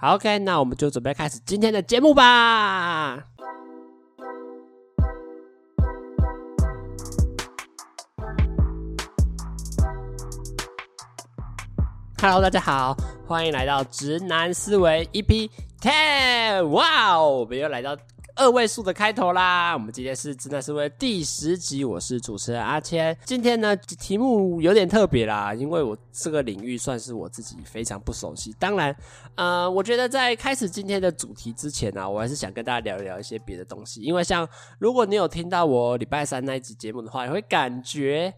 好，OK，那我们就准备开始今天的节目吧。Hello，大家好，欢迎来到直男思维 EP Ten。哇哦，我们又来到二位数的开头啦！我们今天是真的是为第十集，我是主持人阿谦。今天呢，题目有点特别啦，因为我这个领域算是我自己非常不熟悉。当然，呃，我觉得在开始今天的主题之前呢、啊，我还是想跟大家聊一聊一些别的东西。因为像如果你有听到我礼拜三那一集节目的话，你会感觉。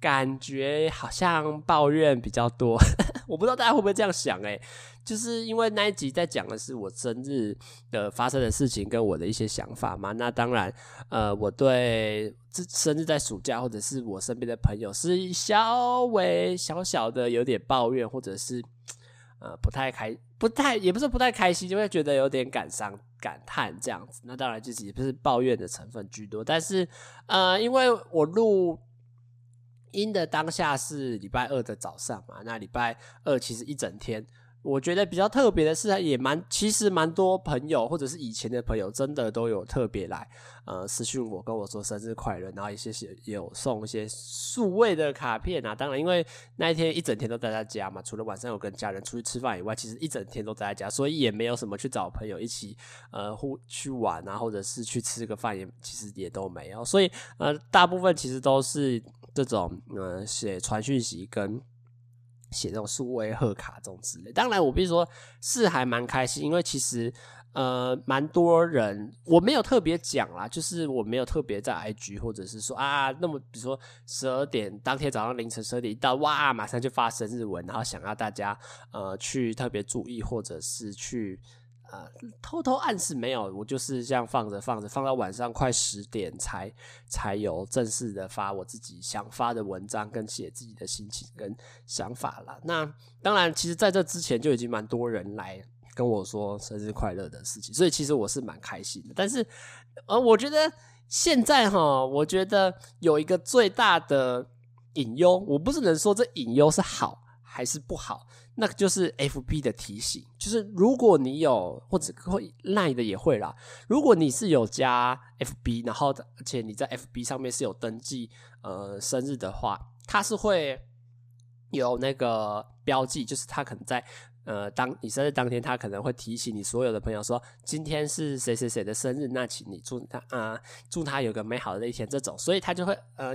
感觉好像抱怨比较多，我不知道大家会不会这样想诶，就是因为那一集在讲的是我生日的发生的事情跟我的一些想法嘛。那当然，呃，我对这生日在暑假或者是我身边的朋友是稍微小小的有点抱怨，或者是呃不太开，不太也不是不太开心，就会觉得有点感伤、感叹这样子。那当然就是也不是抱怨的成分居多，但是呃，因为我录。阴的当下是礼拜二的早上嘛，那礼拜二其实一整天，我觉得比较特别的是，也蛮其实蛮多朋友或者是以前的朋友，真的都有特别来呃私讯我，跟我说生日快乐，然后一些些有送一些数位的卡片啊。当然，因为那一天一整天都待在家嘛，除了晚上有跟家人出去吃饭以外，其实一整天都待在家，所以也没有什么去找朋友一起呃互去玩啊，或者是去吃个饭，也其实也都没有。所以呃，大部分其实都是。这种呃写传讯息跟写那种数位贺卡这种之类，当然我必须说是还蛮开心，因为其实呃蛮多人我没有特别讲啦，就是我没有特别在 IG 或者是说啊，那么比如说十二点当天早上凌晨十二点一到，哇，马上就发生日文，然后想要大家呃去特别注意或者是去。啊，偷偷暗示没有，我就是这样放着放着，放到晚上快十点才才有正式的发我自己想发的文章，跟写自己的心情跟想法啦。那当然，其实在这之前就已经蛮多人来跟我说生日快乐的事情，所以其实我是蛮开心的。但是，呃，我觉得现在哈，我觉得有一个最大的隐忧，我不是能说这隐忧是好还是不好。那个就是 FB 的提醒，就是如果你有或者会 Line 的也会啦。如果你是有加 FB，然后而且你在 FB 上面是有登记呃生日的话，它是会有那个标记，就是它可能在呃当你生日当天，它可能会提醒你所有的朋友说今天是谁谁谁的生日，那请你祝他啊、祝他有个美好的一天这种，所以他就会呃。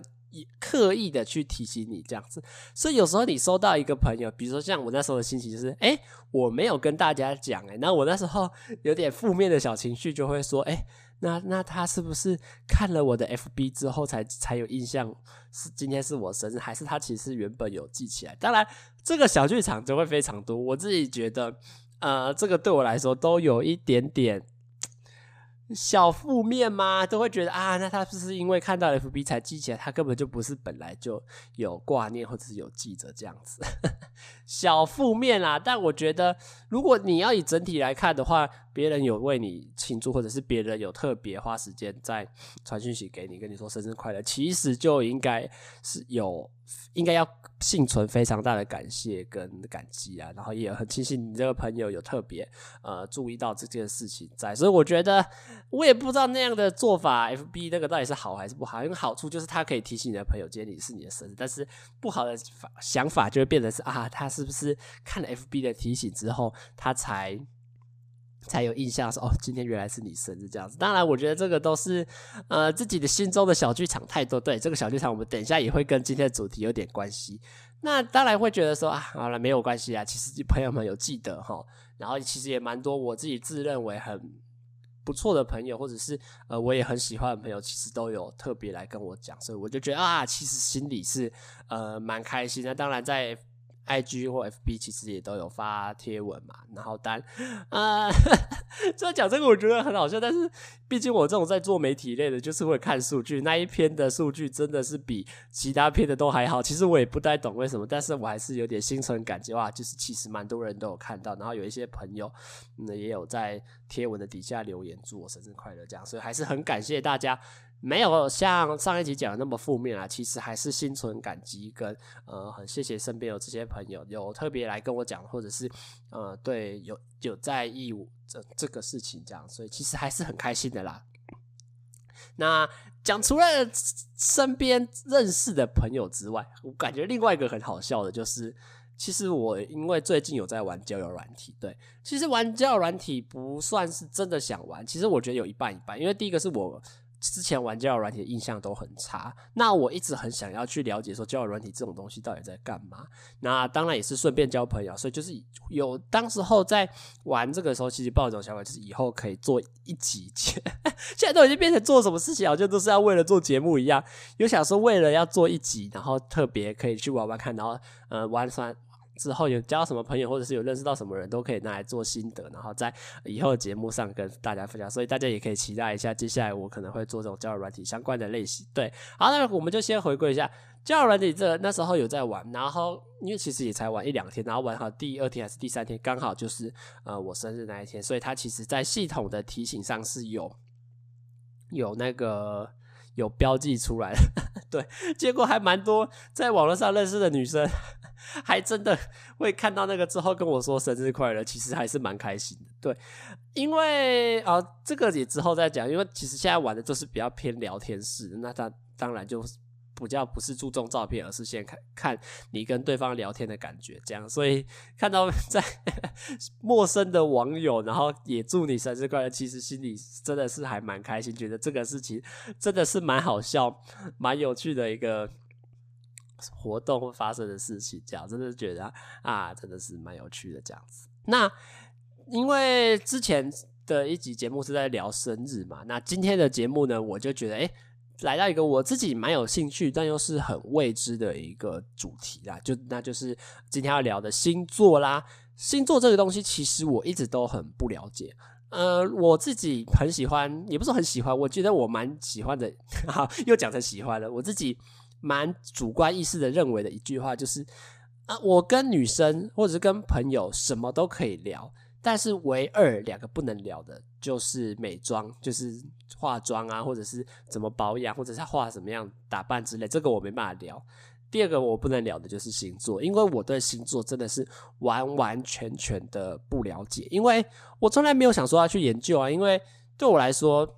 刻意的去提醒你这样子，所以有时候你收到一个朋友，比如说像我那时候的心情就是，哎、我没有跟大家讲，哎，那我那时候 有点负面的小情绪，就会说，哎、那那他是不是看了我的 FB 之后才才有印象是今天是我生日，还是他其实原本有记起来？当然，这个小剧场就会非常多。我自己觉得，呃，这个对我来说都有一点点。小负面吗？都会觉得啊，那他是不是因为看到 FB 才记起来？他根本就不是本来就有挂念或者是有记着这样子。小负面啦，但我觉得，如果你要以整体来看的话，别人有为你庆祝，或者是别人有特别花时间在传讯息给你，跟你说生日快乐，其实就应该是有。应该要幸存非常大的感谢跟感激啊，然后也很庆幸你这个朋友有特别呃注意到这件事情在，所以我觉得我也不知道那样的做法，FB 那个到底是好还是不好，因为好处就是它可以提醒你的朋友今天你是你的生日，但是不好的想法就会变成是啊，他是不是看了 FB 的提醒之后，他才。才有印象说哦，今天原来是你生日这样子。当然，我觉得这个都是呃自己的心中的小剧场太多。对，这个小剧场，我们等一下也会跟今天的主题有点关系。那当然会觉得说啊，好了，没有关系啊。其实朋友们有记得哈，然后其实也蛮多我自己自认为很不错的朋友，或者是呃我也很喜欢的朋友，其实都有特别来跟我讲，所以我就觉得啊，其实心里是呃蛮开心的。当然在。IG 或 FB 其实也都有发贴文嘛，然后单，呃，这讲这个我觉得很好笑，但是毕竟我这种在做媒体类的，就是会看数据，那一篇的数据真的是比其他篇的都还好。其实我也不太懂为什么，但是我还是有点心存感激哇，就是其实蛮多人都有看到，然后有一些朋友，嗯，也有在贴文的底下留言祝我生日快乐，这样，所以还是很感谢大家没有像上一集讲的那么负面啊，其实还是心存感激跟呃很谢谢身边有这些朋友有特别来跟我讲，或者是呃对有有在意我这这个事情这样，所以其实还是很开心的啦。那讲除了身边认识的朋友之外，我感觉另外一个很好笑的就是，其实我因为最近有在玩交友软体，对，其实玩交友软体不算是真的想玩，其实我觉得有一半一半，因为第一个是我。之前玩交友软体的印象都很差，那我一直很想要去了解说交友软体这种东西到底在干嘛。那当然也是顺便交朋友，所以就是有当时候在玩这个时候，其实抱着种想法，就是以后可以做一集。现在都已经变成做什么事情，好像都是要为了做节目一样。有想说为了要做一集，然后特别可以去玩玩看，然后呃玩算。之后有交什么朋友，或者是有认识到什么人都可以拿来做心得，然后在以后的节目上跟大家分享。所以大家也可以期待一下，接下来我可能会做这种交友软体相关的类型。对，好，那我们就先回归一下交友软体。这那时候有在玩，然后因为其实也才玩一两天，然后玩好第二天还是第三天，刚好就是呃我生日那一天，所以它其实在系统的提醒上是有有那个有标记出来的。对，结果还蛮多在网络上认识的女生。还真的会看到那个之后跟我说生日快乐，其实还是蛮开心的。对，因为啊、这个也之后再讲。因为其实现在玩的就是比较偏聊天式，那他当然就比较不是注重照片，而是先看看你跟对方聊天的感觉，这样。所以看到 在 陌生的网友，然后也祝你生日快乐，其实心里真的是还蛮开心，觉得这个事情真的是蛮好笑、蛮有趣的一个。活动会发生的事情，这样真的觉得啊，真的是蛮有趣的这样子。那因为之前的一集节目是在聊生日嘛，那今天的节目呢，我就觉得哎、来到一个我自己蛮有兴趣，但又是很未知的一个主题啦，就那就是今天要聊的星座啦。星座这个东西，其实我一直都很不了解。呃，我自己很喜欢，也不是很喜欢，我觉得我蛮喜欢的。哈，又讲成喜欢了，我自己。蛮主观意识的认为的一句话就是，啊，我跟女生或者是跟朋友什么都可以聊，但是唯二两个不能聊的就是美妆，就是化妆啊，或者是怎么保养，或者是化什么样打扮之类，这个我没办法聊。第二个我不能聊的就是星座，因为我对星座真的是完完全全的不了解，因为我从来没有想说要去研究啊，因为对我来说。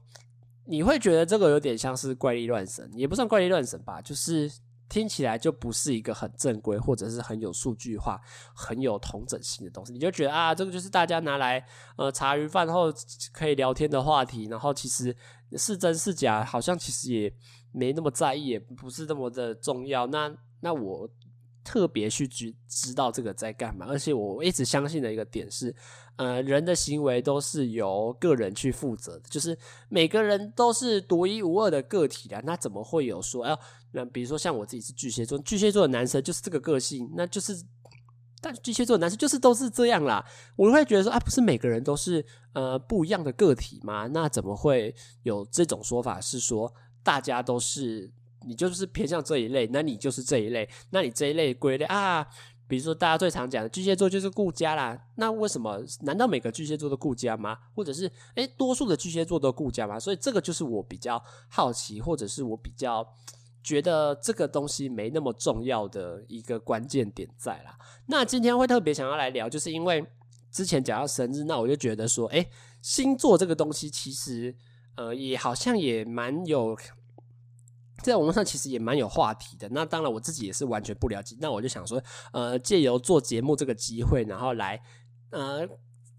你会觉得这个有点像是怪力乱神，也不算怪力乱神吧，就是听起来就不是一个很正规，或者是很有数据化、很有同整性的东西。你就觉得啊，这个就是大家拿来呃茶余饭后可以聊天的话题，然后其实是真是假，好像其实也没那么在意，也不是那么的重要。那那我。特别去知知道这个在干嘛，而且我一直相信的一个点是，呃，人的行为都是由个人去负责的，就是每个人都是独一无二的个体的，那怎么会有说，哎，那比如说像我自己是巨蟹座，巨蟹座的男生就是这个个性，那就是，但巨蟹座的男生就是都是这样啦，我会觉得说，啊，不是每个人都是呃不一样的个体吗？那怎么会有这种说法？是说大家都是。你就是偏向这一类，那你就是这一类，那你这一类归类啊，比如说大家最常讲的巨蟹座就是顾家啦，那为什么？难道每个巨蟹座都顾家吗？或者是诶，多数的巨蟹座都顾家吗？所以这个就是我比较好奇，或者是我比较觉得这个东西没那么重要的一个关键点在啦。那今天会特别想要来聊，就是因为之前讲到生日，那我就觉得说，诶，星座这个东西其实呃也好像也蛮有。在网络上其实也蛮有话题的，那当然我自己也是完全不了解，那我就想说，呃，借由做节目这个机会，然后来呃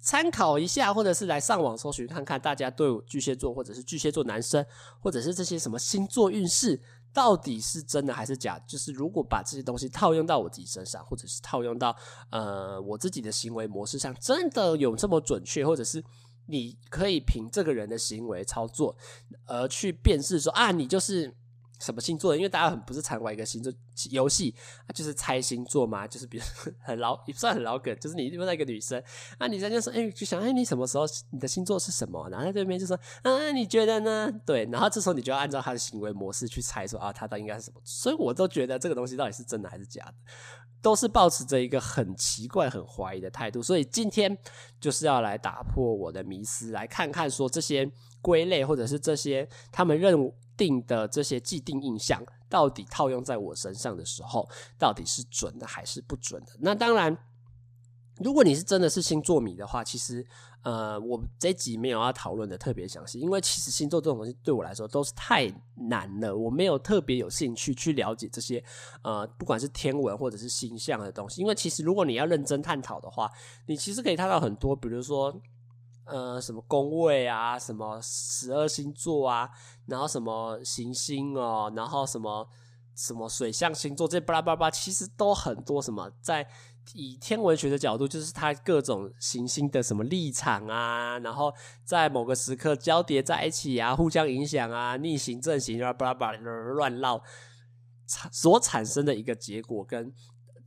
参考一下，或者是来上网搜寻看看大家对巨蟹座或者是巨蟹座男生，或者是这些什么星座运势到底是真的还是假？就是如果把这些东西套用到我自己身上，或者是套用到呃我自己的行为模式上，真的有这么准确，或者是你可以凭这个人的行为操作而去辨识说啊，你就是。什么星座？因为大家很不是常玩一个星座游戏，就是猜星座嘛。就是比如 很老，也不算很老梗，就是你问到一个女生，那女生就说：“哎、就想哎、你什么时候你的星座是什么？”然后在对面就说：“啊，你觉得呢？”对，然后这时候你就要按照她的行为模式去猜说啊，她到底应该是什么。所以我都觉得这个东西到底是真的还是假的。都是抱持着一个很奇怪、很怀疑的态度。所以今天就是要来打破我的迷思，来看看说这些归类或者是这些他们认定的这些既定印象，到底套用在我身上的时候，到底是准的还是不准的？那当然。如果你是真的是星座迷的话，其实，呃，我这集没有要讨论的特别详细，因为其实星座这种东西对我来说都是太难了，我没有特别有兴趣去了解这些，呃，不管是天文或者是星象的东西，因为其实如果你要认真探讨的话，你其实可以看到很多，比如说，呃，什么宫位啊，什么十二星座啊，然后什么行星哦，然后什么什么水象星座，这巴拉巴拉，其实都很多什么在。以天文学的角度，就是它各种行星的什么立场啊，然后在某个时刻交叠在一起啊，互相影响啊，逆行、正行，然后巴拉巴拉乱绕，产所产生的一个结果跟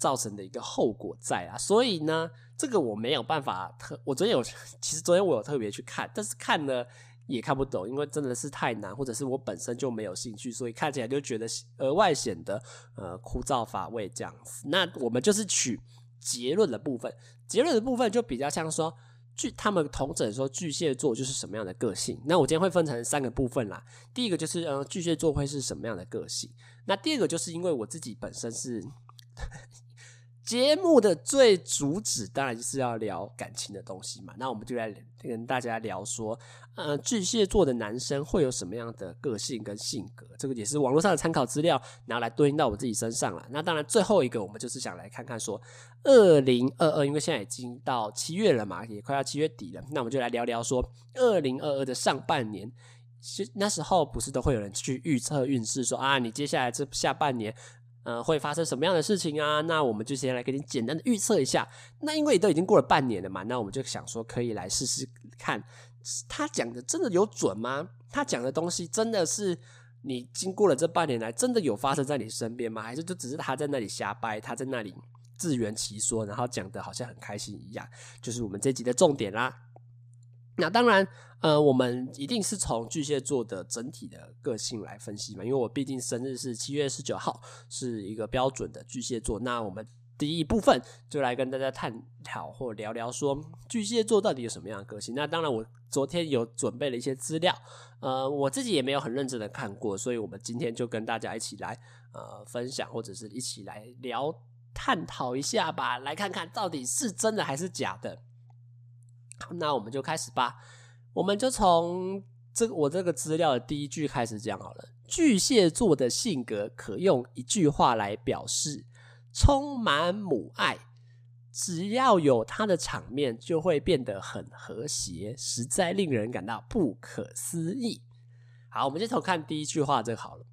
造成的一个后果在啊。所以呢，这个我没有办法特，我昨天有，其实昨天我有特别去看，但是看了也看不懂，因为真的是太难，或者是我本身就没有兴趣，所以看起来就觉得额外显得呃枯燥乏味这样子。那我们就是取。结论的部分，结论的部分就比较像说，巨他们统整说巨蟹座就是什么样的个性。那我今天会分成三个部分啦。第一个就是，呃，巨蟹座会是什么样的个性？那第二个就是因为我自己本身是。节目的最主旨当然就是要聊感情的东西嘛，那我们就来跟大家聊说，呃，巨蟹座的男生会有什么样的个性跟性格？这个也是网络上的参考资料，拿来对应到我自己身上了。那当然，最后一个我们就是想来看看说，二零二二，因为现在已经到七月了嘛，也快要七月底了，那我们就来聊聊说，二零二二的上半年，其实那时候不是都会有人去预测运势，说啊，你接下来这下半年。呃，会发生什么样的事情啊？那我们就先来给你简单的预测一下。那因为都已经过了半年了嘛，那我们就想说，可以来试试看，他讲的真的有准吗？他讲的东西真的是你经过了这半年来，真的有发生在你身边吗？还是就只是他在那里瞎掰，他在那里自圆其说，然后讲的好像很开心一样？就是我们这集的重点啦。那当然，呃，我们一定是从巨蟹座的整体的个性来分析嘛，因为我毕竟生日是七月十九号，是一个标准的巨蟹座。那我们第一部分就来跟大家探讨或聊聊说巨蟹座到底有什么样的个性。那当然，我昨天有准备了一些资料，呃，我自己也没有很认真的看过，所以我们今天就跟大家一起来呃分享，或者是一起来聊探讨一下吧，来看看到底是真的还是假的。那我们就开始吧，我们就从这个我这个资料的第一句开始讲好了。巨蟹座的性格可用一句话来表示：充满母爱，只要有他的场面就会变得很和谐，实在令人感到不可思议。好，我们先从看第一句话这好了。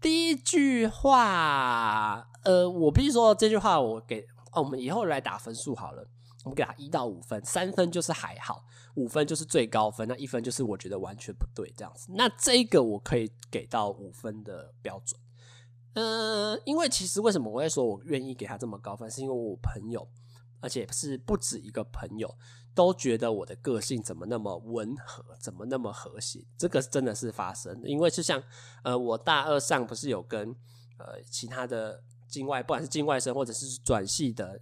第一句话，呃，我必须说这句话我给哦，我们以后来打分数好了。我们给他一到五分，三分就是还好，五分就是最高分，那一分就是我觉得完全不对这样子。那这个我可以给到五分的标准。嗯、因为其实为什么我会说我愿意给他这么高分，是因为我朋友，而且是不止一个朋友，都觉得我的个性怎么那么温和，怎么那么和谐。这个真的是发生的，因为就像呃，我大二上不是有跟呃其他的境外，不管是境外生或者是转系的。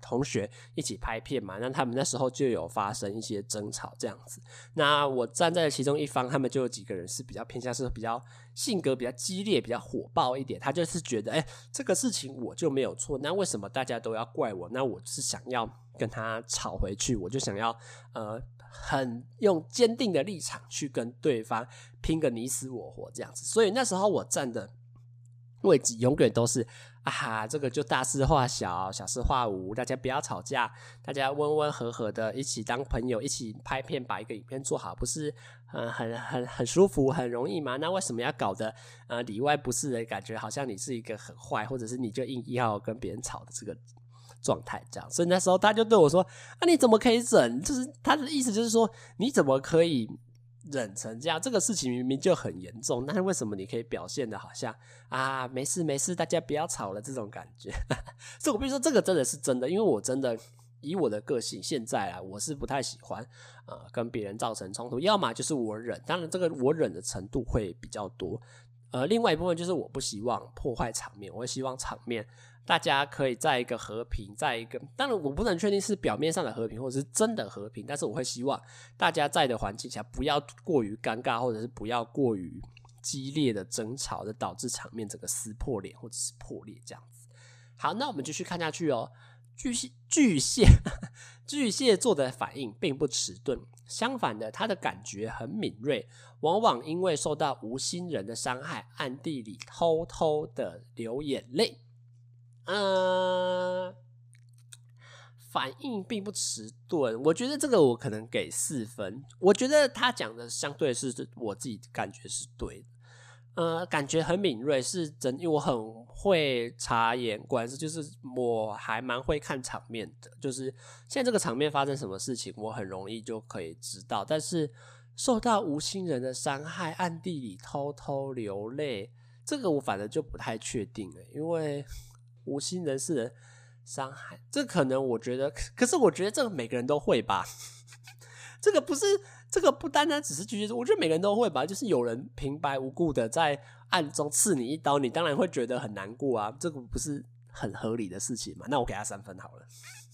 同学一起拍片嘛，那他们那时候就有发生一些争吵这样子。那我站在其中一方，他们就有几个人是比较偏向是比较性格比较激烈、比较火爆一点。他就是觉得，哎、这个事情我就没有错，那为什么大家都要怪我？那我是想要跟他吵回去，我就想要呃，很用坚定的立场去跟对方拼个你死我活这样子。所以那时候我站的位置永远都是。啊，这个就大事化小，小事化无，大家不要吵架，大家温温和和的一起当朋友，一起拍片，把一个影片做好，不是很很很很舒服，很容易吗？那为什么要搞得呃里外不是人感觉，好像你是一个很坏，或者是你就硬要跟别人吵的这个状态这样？所以那时候他就对我说：“啊，你怎么可以忍？”就是他的意思就是说，你怎么可以？忍成这样，这个事情明明就很严重，那为什么你可以表现得好像啊没事没事，大家不要吵了这种感觉？所以我必须说，这个真的是真的，因为我真的以我的个性，现在啊，我是不太喜欢呃跟别人造成冲突，要么就是我忍，当然这个我忍的程度会比较多，呃，另外一部分就是我不希望破坏场面，我会希望场面大家可以在一个和平，在一个当然我不能确定是表面上的和平，或者是真的和平，但是我会希望大家在的环境下不要过于尴尬，或者是不要过于激烈的争吵，的导致场面整个撕破脸或者是破裂这样子。好，那我们继续看下去哦。巨蟹巨蟹 巨蟹座的反应并不迟钝，相反的，他的感觉很敏锐，往往因为受到无心人的伤害，暗地里偷偷的流眼泪。嗯，反应并不迟钝，我觉得这个我可能给四分。我觉得他讲的相对是我自己感觉是对的。呃，感觉很敏锐，是真，因为我很会察言观色，就是我还蛮会看场面的。就是现在这个场面发生什么事情，我很容易就可以知道。但是受到无心人的伤害，暗地里偷偷流泪，这个我反正就不太确定了，因为无心人士的伤害，这可能我觉得，可是我觉得这个每个人都会吧。这个不是。这个不单单只是巨蟹座，我觉得每个人都会吧。就是有人平白无故的在暗中刺你一刀，你当然会觉得很难过啊。这个不是很合理的事情嘛？那我给他三分好了。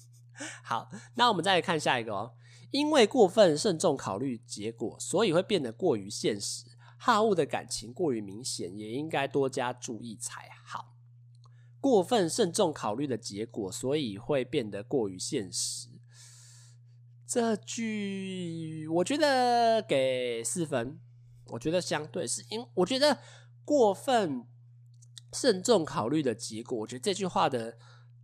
好，那我们再来看下一个哦。因为过分慎重考虑结果，所以会变得过于现实。好物的感情过于明显，也应该多加注意才好。过分慎重考虑的结果，所以会变得过于现实。这句我觉得给四分，我觉得相对是因，我觉得过分慎重考虑的结果，我觉得这句话的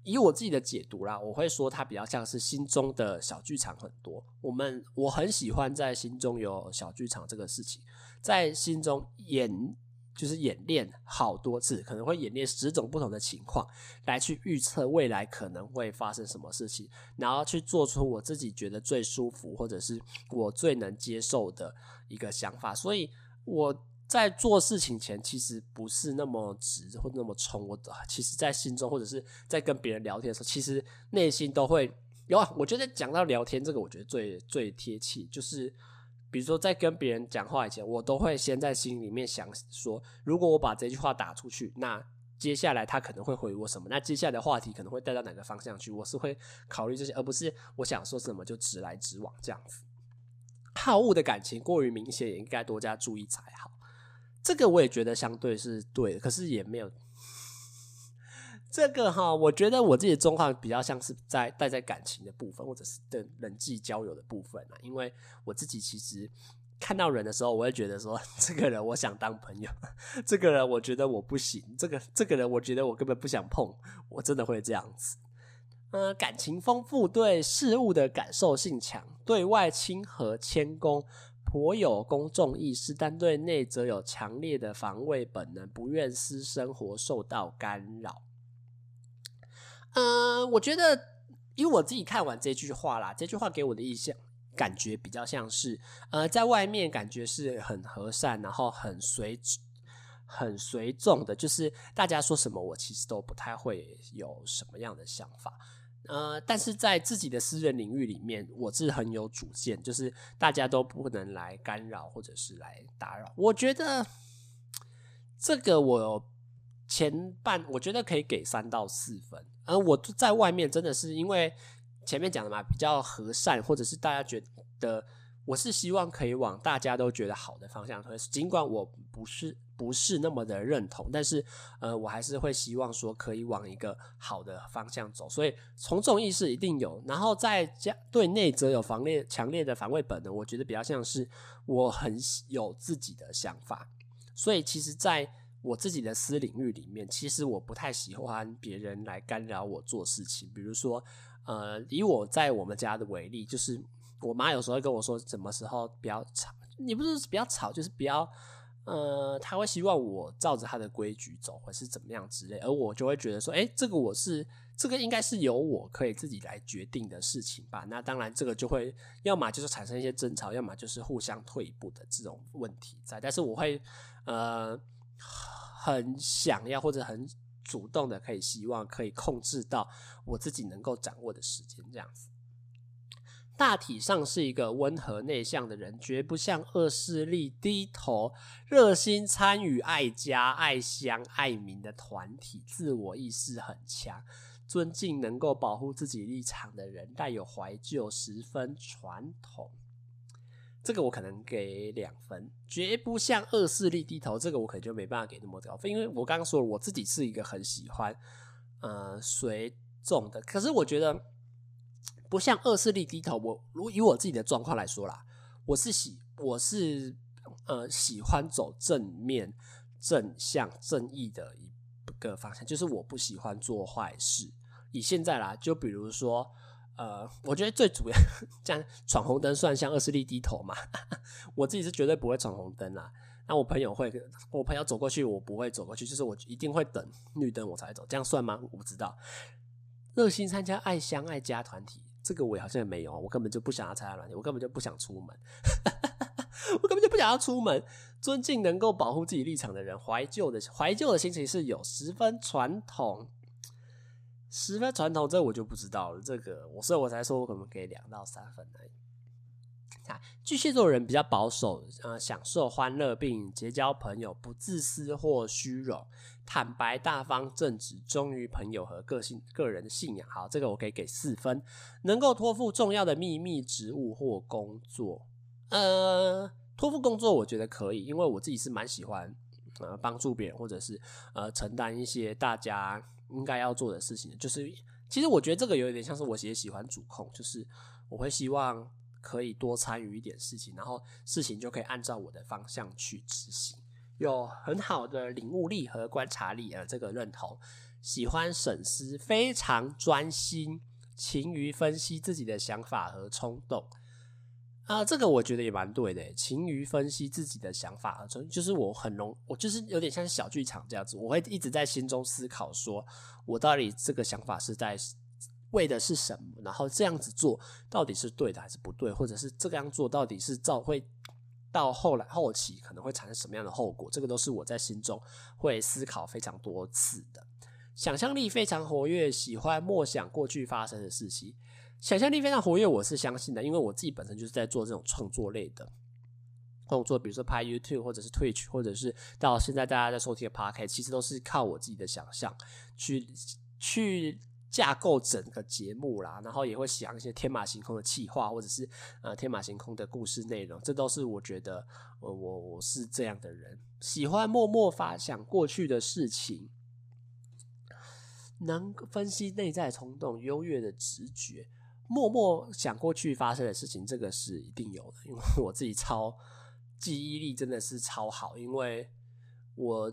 以我自己的解读啦，我会说它比较像是心中的小剧场很多。我们我很喜欢在心中有小剧场这个事情，在心中演。就是演练好多次，可能会演练十种不同的情况，来去预测未来可能会发生什么事情，然后去做出我自己觉得最舒服或者是我最能接受的一个想法。所以我在做事情前，其实不是那么直或那么冲。我其实，在心中或者是在跟别人聊天的时候，其实内心都会有啊。我觉得讲到聊天这个，我觉得最最贴切就是。比如说，在跟别人讲话以前，我都会先在心里面想说，如果我把这句话打出去，那接下来他可能会回我什么？那接下来的话题可能会带到哪个方向去？我是会考虑这些，而不是我想说什么就直来直往这样子。好恶的感情过于明显，也应该多加注意才好。这个我也觉得相对是对的，可是也没有。这个哈，我觉得我自己的状况比较像是在带在感情的部分，或者是的人际交友的部分啊。因为我自己其实看到人的时候，我会觉得说，这个人我想当朋友，这个人我觉得我不行，这个这个人我觉得我根本不想碰，我真的会这样子。嗯，感情丰富，对事物的感受性强，对外亲和谦恭，颇有公众意识，但对内则有强烈的防卫本能，不愿私生活受到干扰。嗯，我觉得，因为我自己看完这句话啦，这句话给我的印象感觉比较像是，呃，在外面感觉是很和善，然后很随很随众的，就是大家说什么，我其实都不太会有什么样的想法。呃，但是在自己的私人领域里面，我是很有主见，就是大家都不能来干扰或者是来打扰。我觉得这个我前半我觉得可以给三到四分。而我在外面真的是因为前面讲的嘛，比较和善，或者是大家觉得我是希望可以往大家都觉得好的方向推。尽管我不是不是那么的认同，但是呃，我还是会希望说可以往一个好的方向走。所以从众意识一定有，然后在家对内则有防烈强烈的防卫本能。我觉得比较像是我很有自己的想法，所以其实，在。我自己的私领域里面，其实我不太喜欢别人来干扰我做事情。比如说，呃，以我在我们家的为例，就是我妈有时候会跟我说，什么时候不要吵，你不是不要吵，就是不要，呃，她会希望我照着她的规矩走，或是怎么样之类，而我就会觉得说，诶，这个我是这个应该是由我可以自己来决定的事情吧。那当然，这个就会要么就是产生一些争吵，要么就是互相退一步的这种问题在。但是我会，呃。很想要或者很主动的，可以希望可以控制到我自己能够掌握的时间这样子。大体上是一个温和内向的人，绝不向恶势力低头，热心参与爱家、爱乡、爱民的团体，自我意识很强，尊敬能够保护自己立场的人，带有怀旧，十分传统。这个我可能给两分，绝不向恶势力低头。这个我可能就没办法给那么高分，因为我刚刚说了，我自己是一个很喜欢呃随众的，可是我觉得。不向恶势力低头。我如以我自己的状况来说啦，我是喜我是呃喜欢走正面、正向、正义的一个方向，就是我不喜欢做坏事。以现在啦，就比如说呃，我觉得最主要这样闯红灯算向恶势力低头嘛？我自己是绝对不会闯红灯啦。那我朋友会，我朋友走过去，我不会走过去，就是我一定会等绿灯我才走，这样算吗？我不知道。热心参加爱乡爱家团体。这个我好像也没有，我根本就不想要参加团体，我根本就不想出门，我根本就不想要出门。尊敬能够保护自己立场的人，怀旧的怀旧的心情是有十分传统，十分传统，这我就不知道了。这个我所以我才说我可能给两到三分而已。巨蟹座人比较保守，呃，享受欢乐并结交朋友，不自私或虚荣，坦白大方正直，忠于朋友和个性个人的信仰。好，这个我可以给四分。能够托付重要的秘密、职务或工作，呃，托付工作我觉得可以，因为我自己是蛮喜欢呃帮助别人，或者是呃承担一些大家应该要做的事情。就是其实我觉得这个有一点像是我也喜欢主控，就是我会希望。可以多参与一点事情，然后事情就可以按照我的方向去执行，有很好的领悟力和观察力，而这个认同。喜欢审思，非常专心，勤于分析自己的想法和冲动。啊、这个我觉得也蛮对的，勤于分析自己的想法和冲动，就是我很容，我就是有点像小剧场这样子，我会一直在心中思考，说我到底这个想法是在。为的是什么？然后这样子做到底是对的还是不对？或者是这个样做到底是造会到后来后期可能会产生什么样的后果？这个都是我在心中会思考非常多次的。想象力非常活跃，喜欢默想过去发生的事情。想象力非常活跃，我是相信的，因为我自己本身就是在做这种创作类的动作，比如说拍 YouTube 或者是 Twitch，或者是到现在大家在收听的 Podcast，其实都是靠我自己的想象去去。架构整个节目啦，然后也会想一些天马行空的企划，或者是呃天马行空的故事内容，这都是我觉得我我我是这样的人，喜欢默默发想过去的事情，能分析内在冲动，优越的直觉，默默想过去发生的事情，这个是一定有的，因为我自己超记忆力真的是超好，因为我。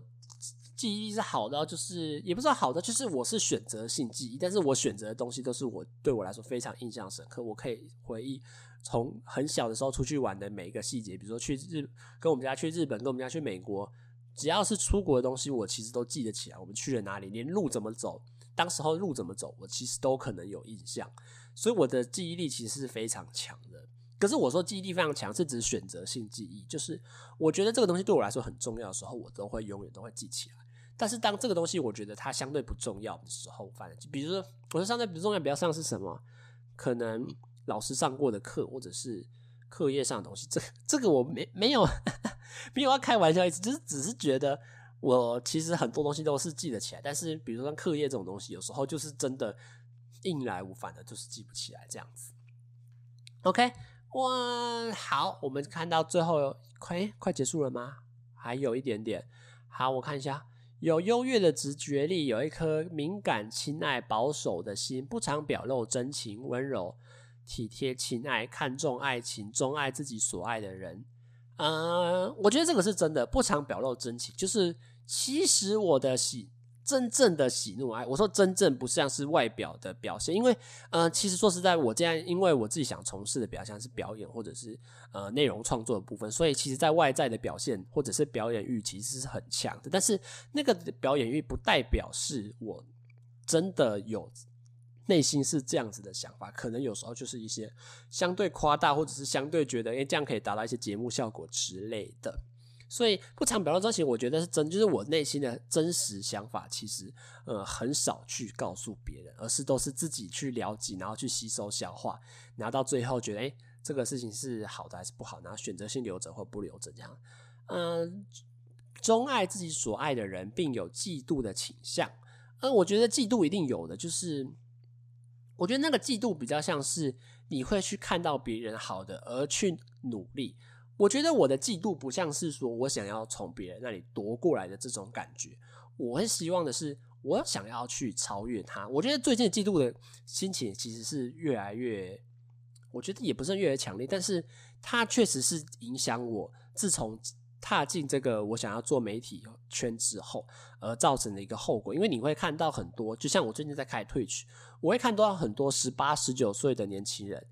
记忆力是好的，就是也不知道好的，就是我是选择性记忆，但是我选择的东西都是我对我来说非常印象深刻，我可以回忆从很小的时候出去玩的每一个细节，比如说去日跟我们家去日本，跟我们家去美国，只要是出国的东西，我其实都记得起来。我们去了哪里，连路怎么走，当时候路怎么走，我其实都可能有印象，所以我的记忆力其实是非常强的。可是我说记忆力非常强，是指选择性记忆，就是我觉得这个东西对我来说很重要的时候，我都会永远都会记起来。但是当这个东西我觉得它相对不重要的时候，反正比如说我说相对不重要，比较像是什么？可能老师上过的课，或者是课业上的东西。这这个我没没有 没有要开玩笑意思，就是只是觉得我其实很多东西都是记得起来，但是比如说像课业这种东西，有时候就是真的硬来无反的，就是记不起来这样子。OK，哇，好，我们看到最后快快结束了吗？还有一点点。好，我看一下。有优越的直觉力，有一颗敏感、亲爱、保守的心，不常表露真情，温柔、体贴、亲爱，看重爱情，钟爱自己所爱的人。嗯，我觉得这个是真的，不常表露真情，就是其实我的心。真正的喜怒哀，我说真正不像是外表的表现，因为呃，其实说实在，我这样，因为我自己想从事的表现是表演或者是呃内容创作的部分，所以其实在外在的表现或者是表演欲其实是很强的，但是那个表演欲不代表是我真的有内心是这样子的想法，可能有时候就是一些相对夸大或者是相对觉得诶这样可以达到一些节目效果之类的。所以不常表露真情，我觉得是真，就是我内心的真实想法，其实呃很少去告诉别人，而是都是自己去了解，然后去吸收消化，然后到最后觉得诶、这个事情是好的还是不好，然后选择性留着或不留着这样。嗯，钟爱自己所爱的人，并有嫉妒的倾向。嗯，我觉得嫉妒一定有的，就是我觉得那个嫉妒比较像是你会去看到别人好的而去努力。我觉得我的嫉妒不像是说我想要从别人那里夺过来的这种感觉，我会希望的是我想要去超越他。我觉得最近嫉妒的心情其实是越来越，我觉得也不是越来越强烈，但是它确实是影响我。自从踏进这个我想要做媒体圈之后，而造成的一个后果，因为你会看到很多，就像我最近在开 Twitch，我会看到很多十八、十九岁的年轻人。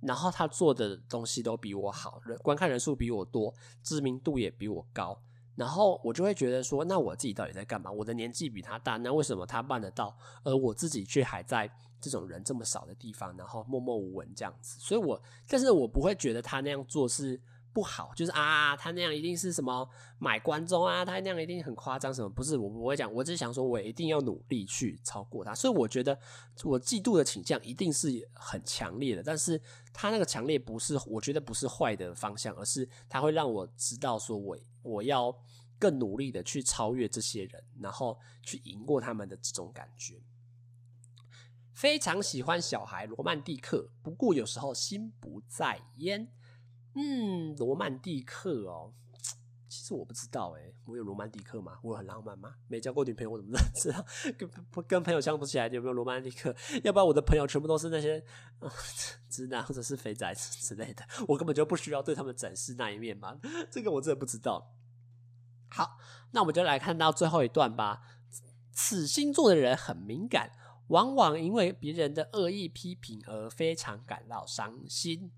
然后他做的东西都比我好，人观看人数比我多，知名度也比我高。然后我就会觉得说，那我自己到底在干嘛？我的年纪比他大，那为什么他办得到，而我自己却还在这种人这么少的地方，然后默默无闻这样子？所以我，但是我不会觉得他那样做是。不好，就是啊，他那样一定是什么买观众啊，他那样一定很夸张什么？不是，我不会讲，我只是想说，我一定要努力去超过他。所以我觉得我嫉妒的倾向一定是很强烈的，但是他那个强烈不是，我觉得不是坏的方向，而是他会让我知道说我我要更努力的去超越这些人，然后去赢过他们的这种感觉。非常喜欢小孩罗曼蒂克，不过有时候心不在焉。嗯，罗曼蒂克哦，其实我不知道诶，我有罗曼蒂克吗？我很浪漫吗？没交过女朋友，我怎么知道？跟跟朋友相处起来有没有罗曼蒂克？要不然我的朋友全部都是那些、直男或者是肥宅之类的，我根本就不需要对他们展示那一面嘛。这个我真的不知道。好，那我们就来看到最后一段吧。此星座的人很敏感，往往因为别人的恶意批评而非常感到伤心。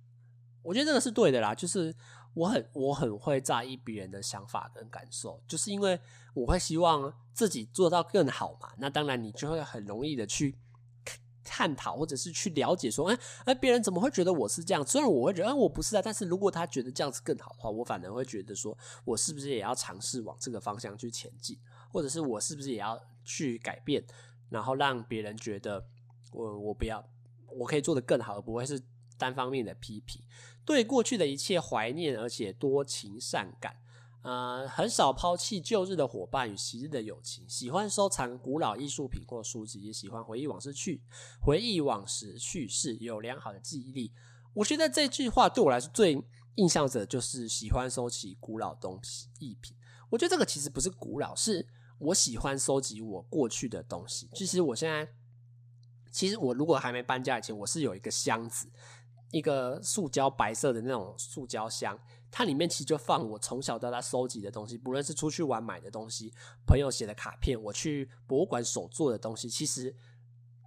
我觉得这个是对的啦，就是我很我很会在意别人的想法跟感受，就是因为我会希望自己做到更好嘛。那当然，你就会很容易的去探讨或者是去了解说，哎哎，别人怎么会觉得我是这样？虽然我会觉得，哎，我不是啊，但是如果他觉得这样子更好的话，我反而会觉得说，我是不是也要尝试往这个方向去前进，或者是我是不是也要去改变，然后让别人觉得我我不要，我可以做得更好，而不会是。单方面的批评，对过去的一切怀念，而且多情善感，呃，很少抛弃旧日的伙伴与昔日的友情，喜欢收藏古老艺术品或书籍，也喜欢回忆往事去回忆往事去世，有良好的记忆力。我觉得这句话对我来说最印象的就是喜欢收集古老东西艺品。我觉得这个其实不是古老，是我喜欢收集我过去的东西。其实我现在，其实我如果还没搬家以前，我是有一个箱子。一个塑胶白色的那种塑胶箱，它里面其实就放我从小到大收集的东西，不论是出去玩买的东西，朋友写的卡片，我去博物馆手做的东西，其实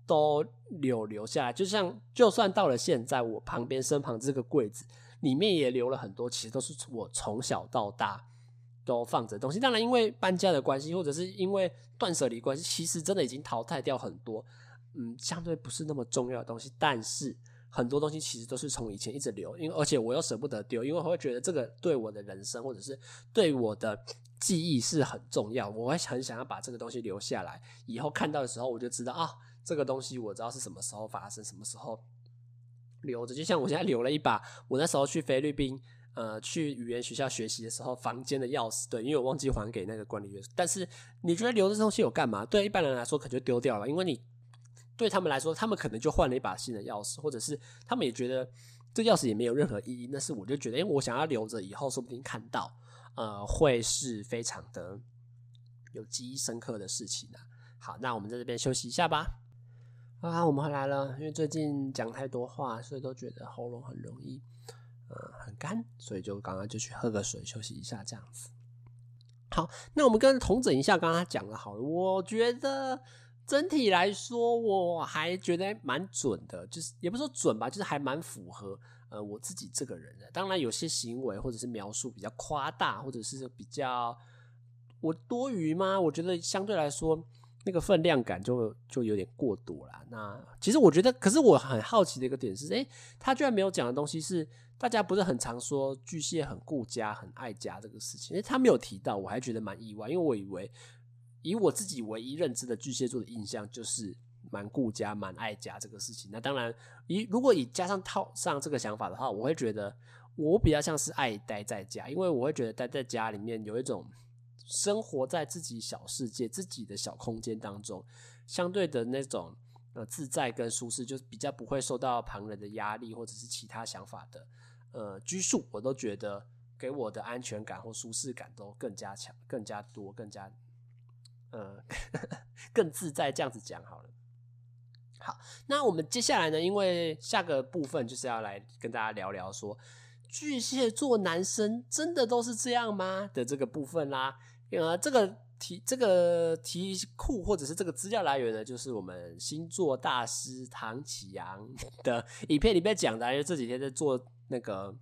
都有留下来。就像就算到了现在，我旁边身旁这个柜子里面也留了很多，其实都是我从小到大都放着的东西。当然，因为搬家的关系，或者是因为断舍离关系，其实真的已经淘汰掉很多，嗯，相对不是那么重要的东西，但是。很多东西其实都是从以前一直留，因为而且我又舍不得丢，因为我会觉得这个对我的人生或者是对我的记忆是很重要，我会很想要把这个东西留下来，以后看到的时候我就知道啊，这个东西我知道是什么时候发生，什么时候留着。就像我现在留了一把我那时候去菲律宾呃去语言学校学习的时候房间的钥匙，对，因为我忘记还给那个管理员。但是你觉得留这东西有干嘛？对一般人来说可就丢掉了，因为你。对他们来说，他们可能就换了一把新的钥匙，或者是他们也觉得这钥匙也没有任何意义。但是我就觉得，因为我想要留着，以后说不定看到，呃，会是非常的有记忆深刻的事情啊。好，那我们在这边休息一下吧。啊，我们回来了，因为最近讲太多话，所以都觉得喉咙很容易，呃，很干，所以就刚刚就去喝个水休息一下，这样子。好，那我们跟统整一下刚刚讲的，好了，我觉得。整体来说，我还觉得蛮准的，就是也不说准吧，就是还蛮符合呃我自己这个人的。当然，有些行为或者是描述比较夸大，或者是比较我多余吗？我觉得相对来说，那个分量感就就有点过多了。那其实我觉得，可是我很好奇的一个点是，诶，他居然没有讲的东西是大家不是很常说巨蟹很顾家、很爱家这个事情，诶，他没有提到，我还觉得蛮意外，因为我以为以我自己唯一认知的巨蟹座的印象就是蛮顾家、蛮爱家这个事情。那当然，以如果以加上套上这个想法的话，我会觉得我比较像是爱待在家，因为我会觉得待在家里面有一种。生活在自己小世界、自己的小空间当中，相对的那种呃自在跟舒适，就是比较不会受到旁人的压力或者是其他想法的呃拘束，我都觉得给我的安全感或舒适感都更加强、更加多、更加呃 更自在。这样子讲好了。好，那我们接下来呢，因为下个部分就是要来跟大家聊聊说巨蟹座男生真的都是这样吗的这个部分啦。呃，这个题这个题库或者是这个资料来源呢，就是我们星座大师唐启阳的影片里面讲的。因为这几天在做那个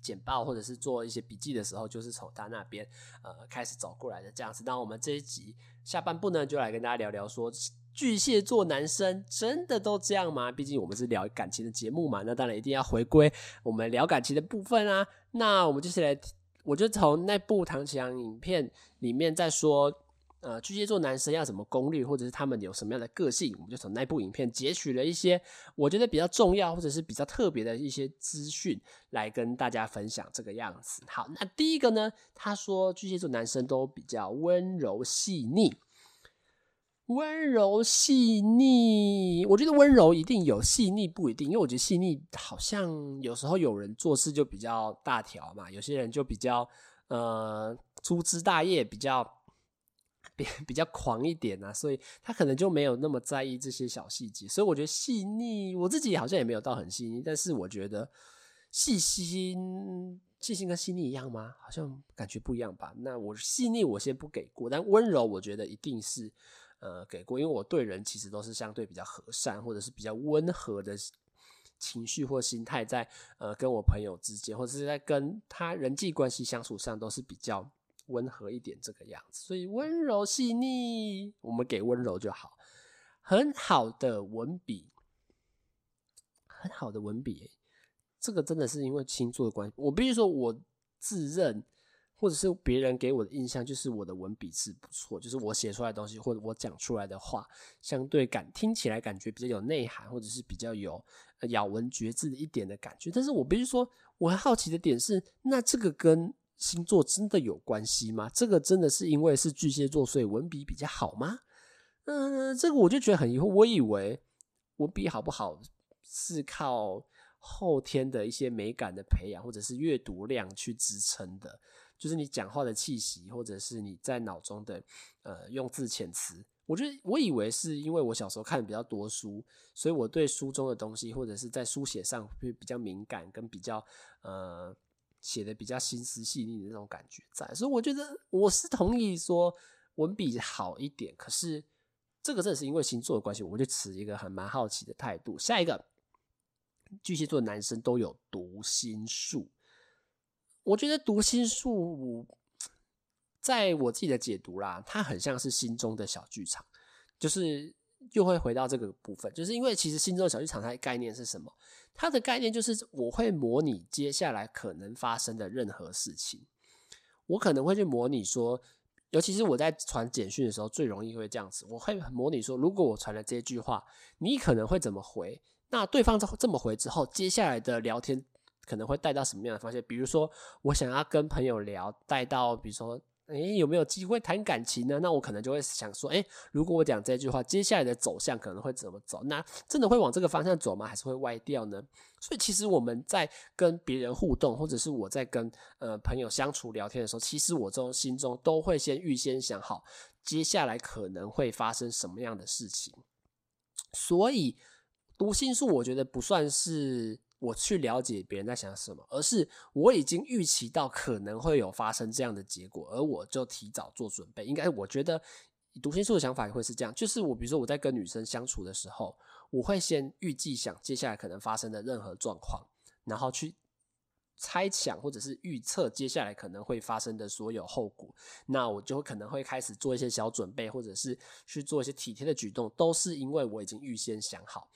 简报或者是做一些笔记的时候，就是从他那边呃开始走过来的这样子。那我们这一集下半部呢，就来跟大家聊聊说，巨蟹座男生真的都这样吗？毕竟我们是聊感情的节目嘛，那当然一定要回归我们聊感情的部分啊。那我们就来。我就从那部唐綺阳影片里面再说，呃，巨蟹座男生要什么功略，或者是他们有什么样的个性，我们就从那部影片截取了一些我觉得比较重要或者是比较特别的一些资讯来跟大家分享这个样子。好，那第一个呢，他说巨蟹座男生都比较温柔细腻。温柔细腻，我觉得温柔一定有，细腻不一定，因为我觉得细腻好像有时候有人做事就比较大条嘛，有些人就比较呃粗枝大叶，比较 比较狂一点啊，所以他可能就没有那么在意这些小细节，所以我觉得细腻，我自己好像也没有到很细腻，但是我觉得细心细心跟细腻一样吗？好像感觉不一样吧。那我细腻我先不给过，但温柔我觉得一定是。呃，给过，因为我对人其实都是相对比较和善，或者是比较温和的情绪或心态，在呃跟我朋友之间，或者是在跟他人际关系相处上，都是比较温和一点这个样子。所以温柔细腻，我们给温柔就好。很好的文笔，很好的文笔，这个真的是因为星座的关系。我必须说，我自认。或者是别人给我的印象就是我的文笔是不错，就是我写出来的东西或者我讲出来的话，相对感听起来感觉比较有内涵，或者是比较有咬文嚼字的一点的感觉。但是我必须说，我很好奇的点是，那这个跟星座真的有关系吗？这个真的是因为是巨蟹座，所以文笔比较好吗？嗯，这个我就觉得很疑惑。我以为文笔好不好是靠后天的一些美感的培养，或者是阅读量去支撑的。就是你讲话的气息，或者是你在脑中的呃用字遣词，我觉得我以为是因为我小时候看的比较多书，所以我对书中的东西或者是在书写上会比较敏感，跟比较呃写的比较心思细腻的那种感觉在，所以我觉得我是同意说文笔好一点，可是这个正是因为星座的关系，我就持一个很蛮好奇的态度。下一个巨蟹座男生都有读心术。我觉得读心术，在我自己的解读啦，它很像是心中的小剧场，就是又会回到这个部分，就是因为其实心中小剧场它的概念是什么？它的概念就是我会模拟接下来可能发生的任何事情，我可能会去模拟说，尤其是我在传简讯的时候，最容易会这样子，我会模拟说，如果我传了这句话，你可能会怎么回？那对方这么回之后，接下来的聊天。可能会带到什么样的方向？比如说，我想要跟朋友聊，带到比如说，诶，有没有机会谈感情呢？那我可能就会想说，诶，如果我讲这句话，接下来的走向可能会怎么走？那真的会往这个方向走吗？还是会歪掉呢？所以，其实我们在跟别人互动，或者是我在跟呃朋友相处聊天的时候，其实我这种心中都会先预先想好，接下来可能会发生什么样的事情。所以，读心术，我觉得不算是。我去了解别人在想什么，而是我已经预期到可能会有发生这样的结果，而我就提早做准备。应该我觉得读心术的想法也会是这样，就是我比如说我在跟女生相处的时候，我会先预计想接下来可能发生的任何状况，然后去猜想或者是预测接下来可能会发生的所有后果，那我就可能会开始做一些小准备，或者是去做一些体贴的举动，都是因为我已经预先想好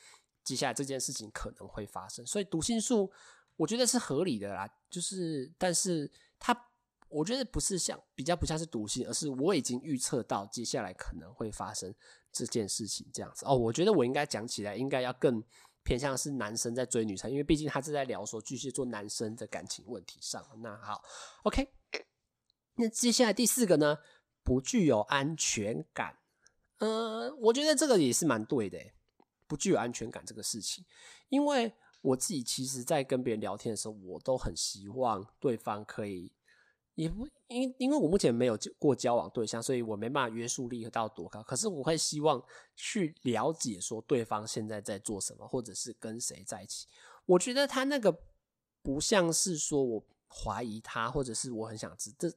接下来这件事情可能会发生，所以读心术我觉得是合理的啦。就是，但是它我觉得不是像比较不像是读心，而是我已经预测到接下来可能会发生这件事情这样子。哦，我觉得我应该讲起来应该要更。偏向是男生在追女生，因为毕竟他是在聊说巨蟹座男生的感情问题上。那好，OK，那接下来第四个呢，不具有安全感。呃，我觉得这个也是蛮对的，不具有安全感这个事情，因为我自己其实在跟别人聊天的时候，我都很希望对方可以。也不因因为我目前没有过交往对象，所以我没办法约束力到多高。可是我会希望去了解说对方现在在做什么，或者是跟谁在一起。我觉得他那个不像是说我怀疑他，或者是我很想知道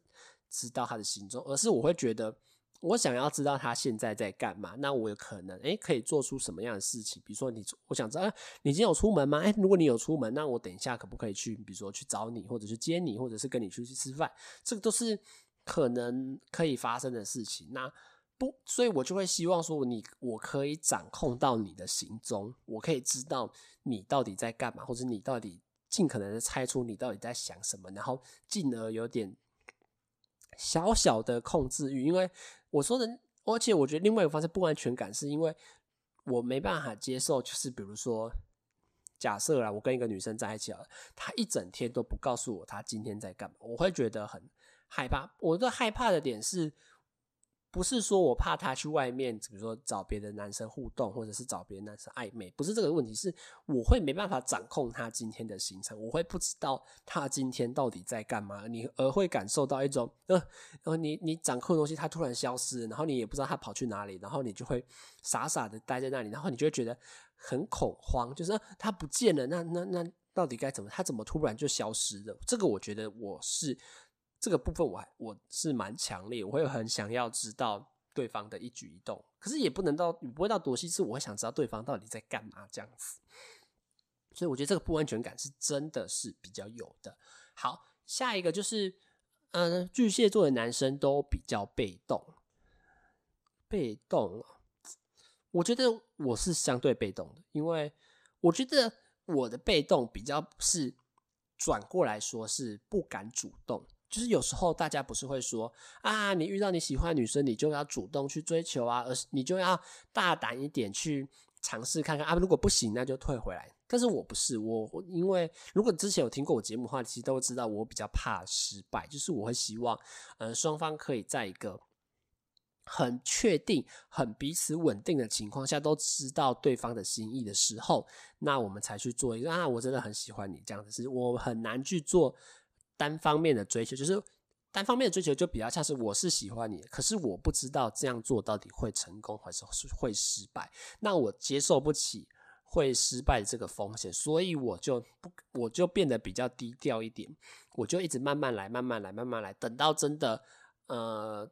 知道他的行踪，而是我会觉得。我想要知道他现在在干嘛，那我有可能诶、可以做出什么样的事情？比如说你，我想知道，你今天有出门吗？诶、如果你有出门，那我等一下可不可以去？比如说去找你，或者是接你，或者是跟你出去吃饭，这个都是可能可以发生的事情。那不，所以我就会希望说，你我可以掌控到你的行踪，我可以知道你到底在干嘛，或者你到底尽可能的猜出你到底在想什么，然后进而有点。小小的控制欲，因为我说的，而且我觉得另外一个方式不安全感，是因为我没办法接受，就是比如说，假设啦，我跟一个女生在一起了，她一整天都不告诉我她今天在干嘛，我会觉得很害怕。我的害怕的点是。不是说我怕他去外面，比如说找别的男生互动，或者是找别的男生暧昧，不是这个问题，是我会没办法掌控他今天的行程，我会不知道他今天到底在干嘛，你而会感受到一种，呃，然后你你掌控的东西他突然消失，然后你也不知道他跑去哪里，然后你就会傻傻的待在那里，然后你就会觉得很恐慌，就是他不见了，那那那到底该怎么？他怎么突然就消失了？这个我觉得我是。这个部分我还我是蛮强烈，我会很想要知道对方的一举一动，可是也不能到，不会到多细致，我会想知道对方到底在干嘛这样子。所以我觉得这个不安全感是真的是比较有的。好，下一个就是，嗯、巨蟹座的男生都比较被动，被动。我觉得我是相对被动的，因为我觉得我的被动比较是转过来说是不敢主动。就是有时候大家不是会说啊，你遇到你喜欢的女生，你就要主动去追求啊，而是你就要大胆一点去尝试看看啊。如果不行，那就退回来。但是我不是我，因为如果之前有听过我节目的话，其实都知道我比较怕失败。就是我会希望，呃，双方可以在一个很确定、很彼此稳定的情况下，都知道对方的心意的时候，那我们才去做一个啊，我真的很喜欢你这样子，是我很难去做。单方面的追求，就是单方面的追求，就比较像是我是喜欢你，可是我不知道这样做到底会成功还是会失败，那我接受不起会失败的这个风险，所以我就不，我就变得比较低调一点，我就一直慢慢来，慢慢来，慢慢来，等到真的呃。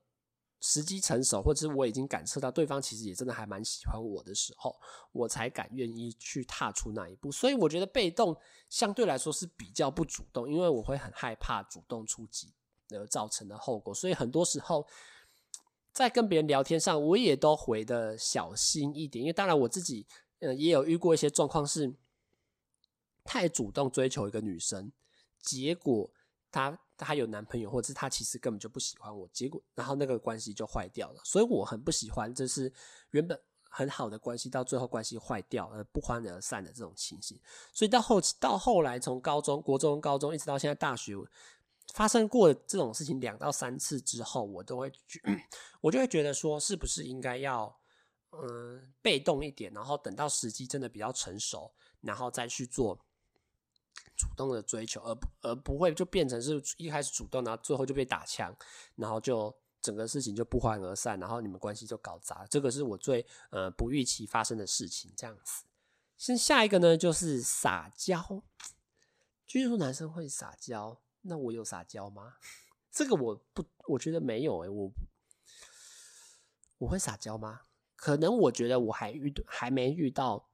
时机成熟，或者是我已经感受到对方其实也真的还蛮喜欢我的时候，我才敢愿意去踏出那一步。所以我觉得被动相对来说是比较不主动，因为我会很害怕主动出击而造成的后果。所以很多时候在跟别人聊天上，我也都回的小心一点。因为当然我自己呃也有遇过一些状况，是太主动追求一个女生，结果她。她有男朋友，或者是她其实根本就不喜欢我，结果然后那个关系就坏掉了，所以我很不喜欢，这是原本很好的关系，到最后关系坏掉而不欢而散的这种情形。所以到后到后来，从高中、国中、高中一直到现在大学，发生过这种事情两到三次之后，我都会觉，我就会觉得说，是不是应该要嗯被动一点，然后等到时机真的比较成熟，然后再去做。主动的追求，而不而不会就变成是一开始主动，然后最后就被打枪，然后就整个事情就不欢而散，然后你们关系就搞砸。这个是我最呃不预期发生的事情。这样子，先下一个呢，就是撒娇。就是说男生会撒娇，那我有撒娇吗？这个我不，我觉得没有诶、我我会撒娇吗？可能我觉得我还遇还没遇到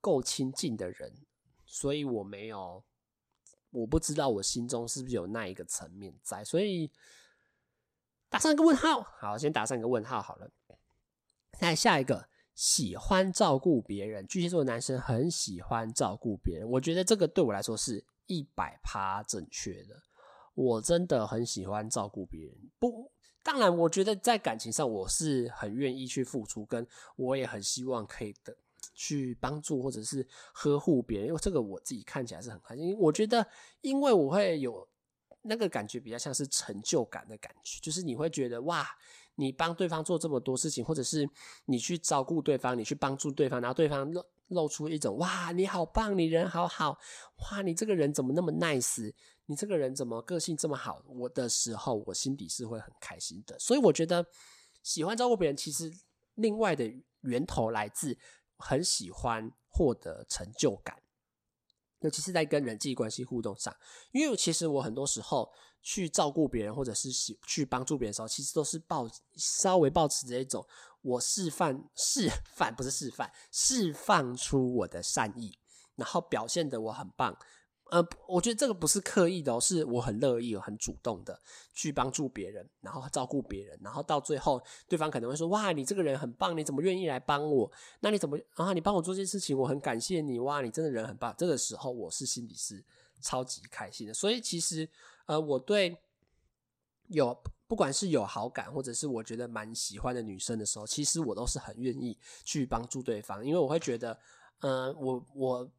够亲近的人。所以我没有我不知道我心中是不是有那一个层面在，所以打上一个问号。好，先打上一个问号好了。再下一个，喜欢照顾别人，巨蟹座的男生很喜欢照顾别人，我觉得这个对我来说是一百趴正确的。我真的很喜欢照顾别人，不，当然，我觉得在感情上我是很愿意去付出，跟我也很希望可以的。去帮助或者是呵护别人，因为这个我自己看起来是很开心。我觉得，因为我会有那个感觉，比较像是成就感的感觉，就是你会觉得哇，你帮对方做这么多事情，或者是你去照顾对方，你去帮助对方，然后对方露露出一种哇，你好棒，你人好好，哇，你这个人怎么那么 nice，你这个人怎么个性这么好，我的时候，我心底是会很开心的。所以我觉得，喜欢照顾别人，其实另外的源头来自。很喜欢获得成就感，尤其是在跟人际关系互动上。因为其实我很多时候去照顾别人，或者是喜去帮助别人的时候，其实都是抱稍微抱持着一种我示范示范不是示范释放出我的善意，然后表现的我很棒。呃，我觉得这个不是刻意的哦，是我很乐意、很主动的去帮助别人，然后照顾别人，然后到最后，对方可能会说：“哇，你这个人很棒，你怎么愿意来帮我？那你怎么啊？你帮我做这件事情，我很感谢你。哇，你真的人很棒。”这个时候，我是心里是超级开心的。所以，其实呃，我对有不管是有好感，或者是我觉得蛮喜欢的女生的时候，其实我都是很愿意去帮助对方，因为我会觉得，呃，我我。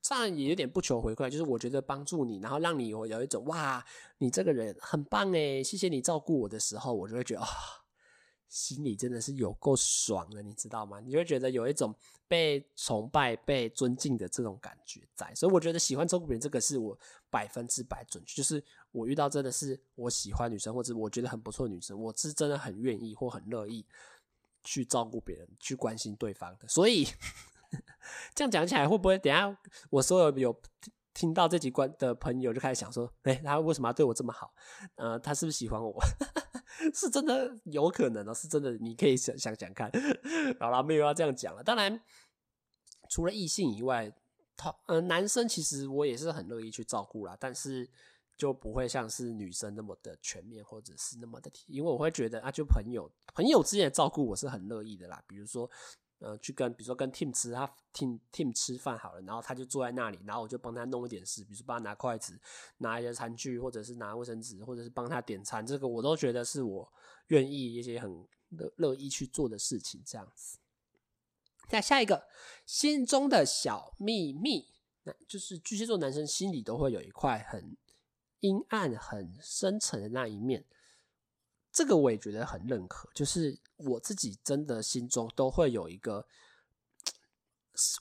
这样也有点不求回馈，就是我觉得帮助你，然后让你有有一种哇，你这个人很棒诶，谢谢你照顾我的时候，我就会觉得啊、心里真的是有够爽的，你知道吗？你就会觉得有一种被崇拜、被尊敬的这种感觉在，所以我觉得喜欢照顾别人这个是我百分之百准确，就是我遇到真的是我喜欢女生或者我觉得很不错的女生，我是真的很愿意或很乐意去照顾别人、去关心对方的，所以。这样讲起来会不会等下我所有有听到这几关的朋友就开始想说，哎，他为什么要对我这么好？呃，他是不是喜欢我？是真的有可能哦，是真的，你可以想想想看。好了，没有要这样讲了。当然，除了异性以外，他呃男生其实我也是很乐意去照顾啦，但是就不会像是女生那么的全面或者是那么的，因为我会觉得啊，就朋友朋友之间的照顾我是很乐意的啦，比如说。呃，去跟比如说跟 Tim 吃，他 Tim Tim 吃饭好了，然后他就坐在那里，然后我就帮他弄一点事，比如说帮他拿筷子、拿一些餐具，或者是拿卫生纸，或者是帮他点餐，这个我都觉得是我愿意一些很乐乐意去做的事情，这样子。再下一个，心中的小秘密，那就是巨蟹座男生心里都会有一块很阴暗、很深沉的那一面。这个我也觉得很认可，就是我自己真的心中都会有一个，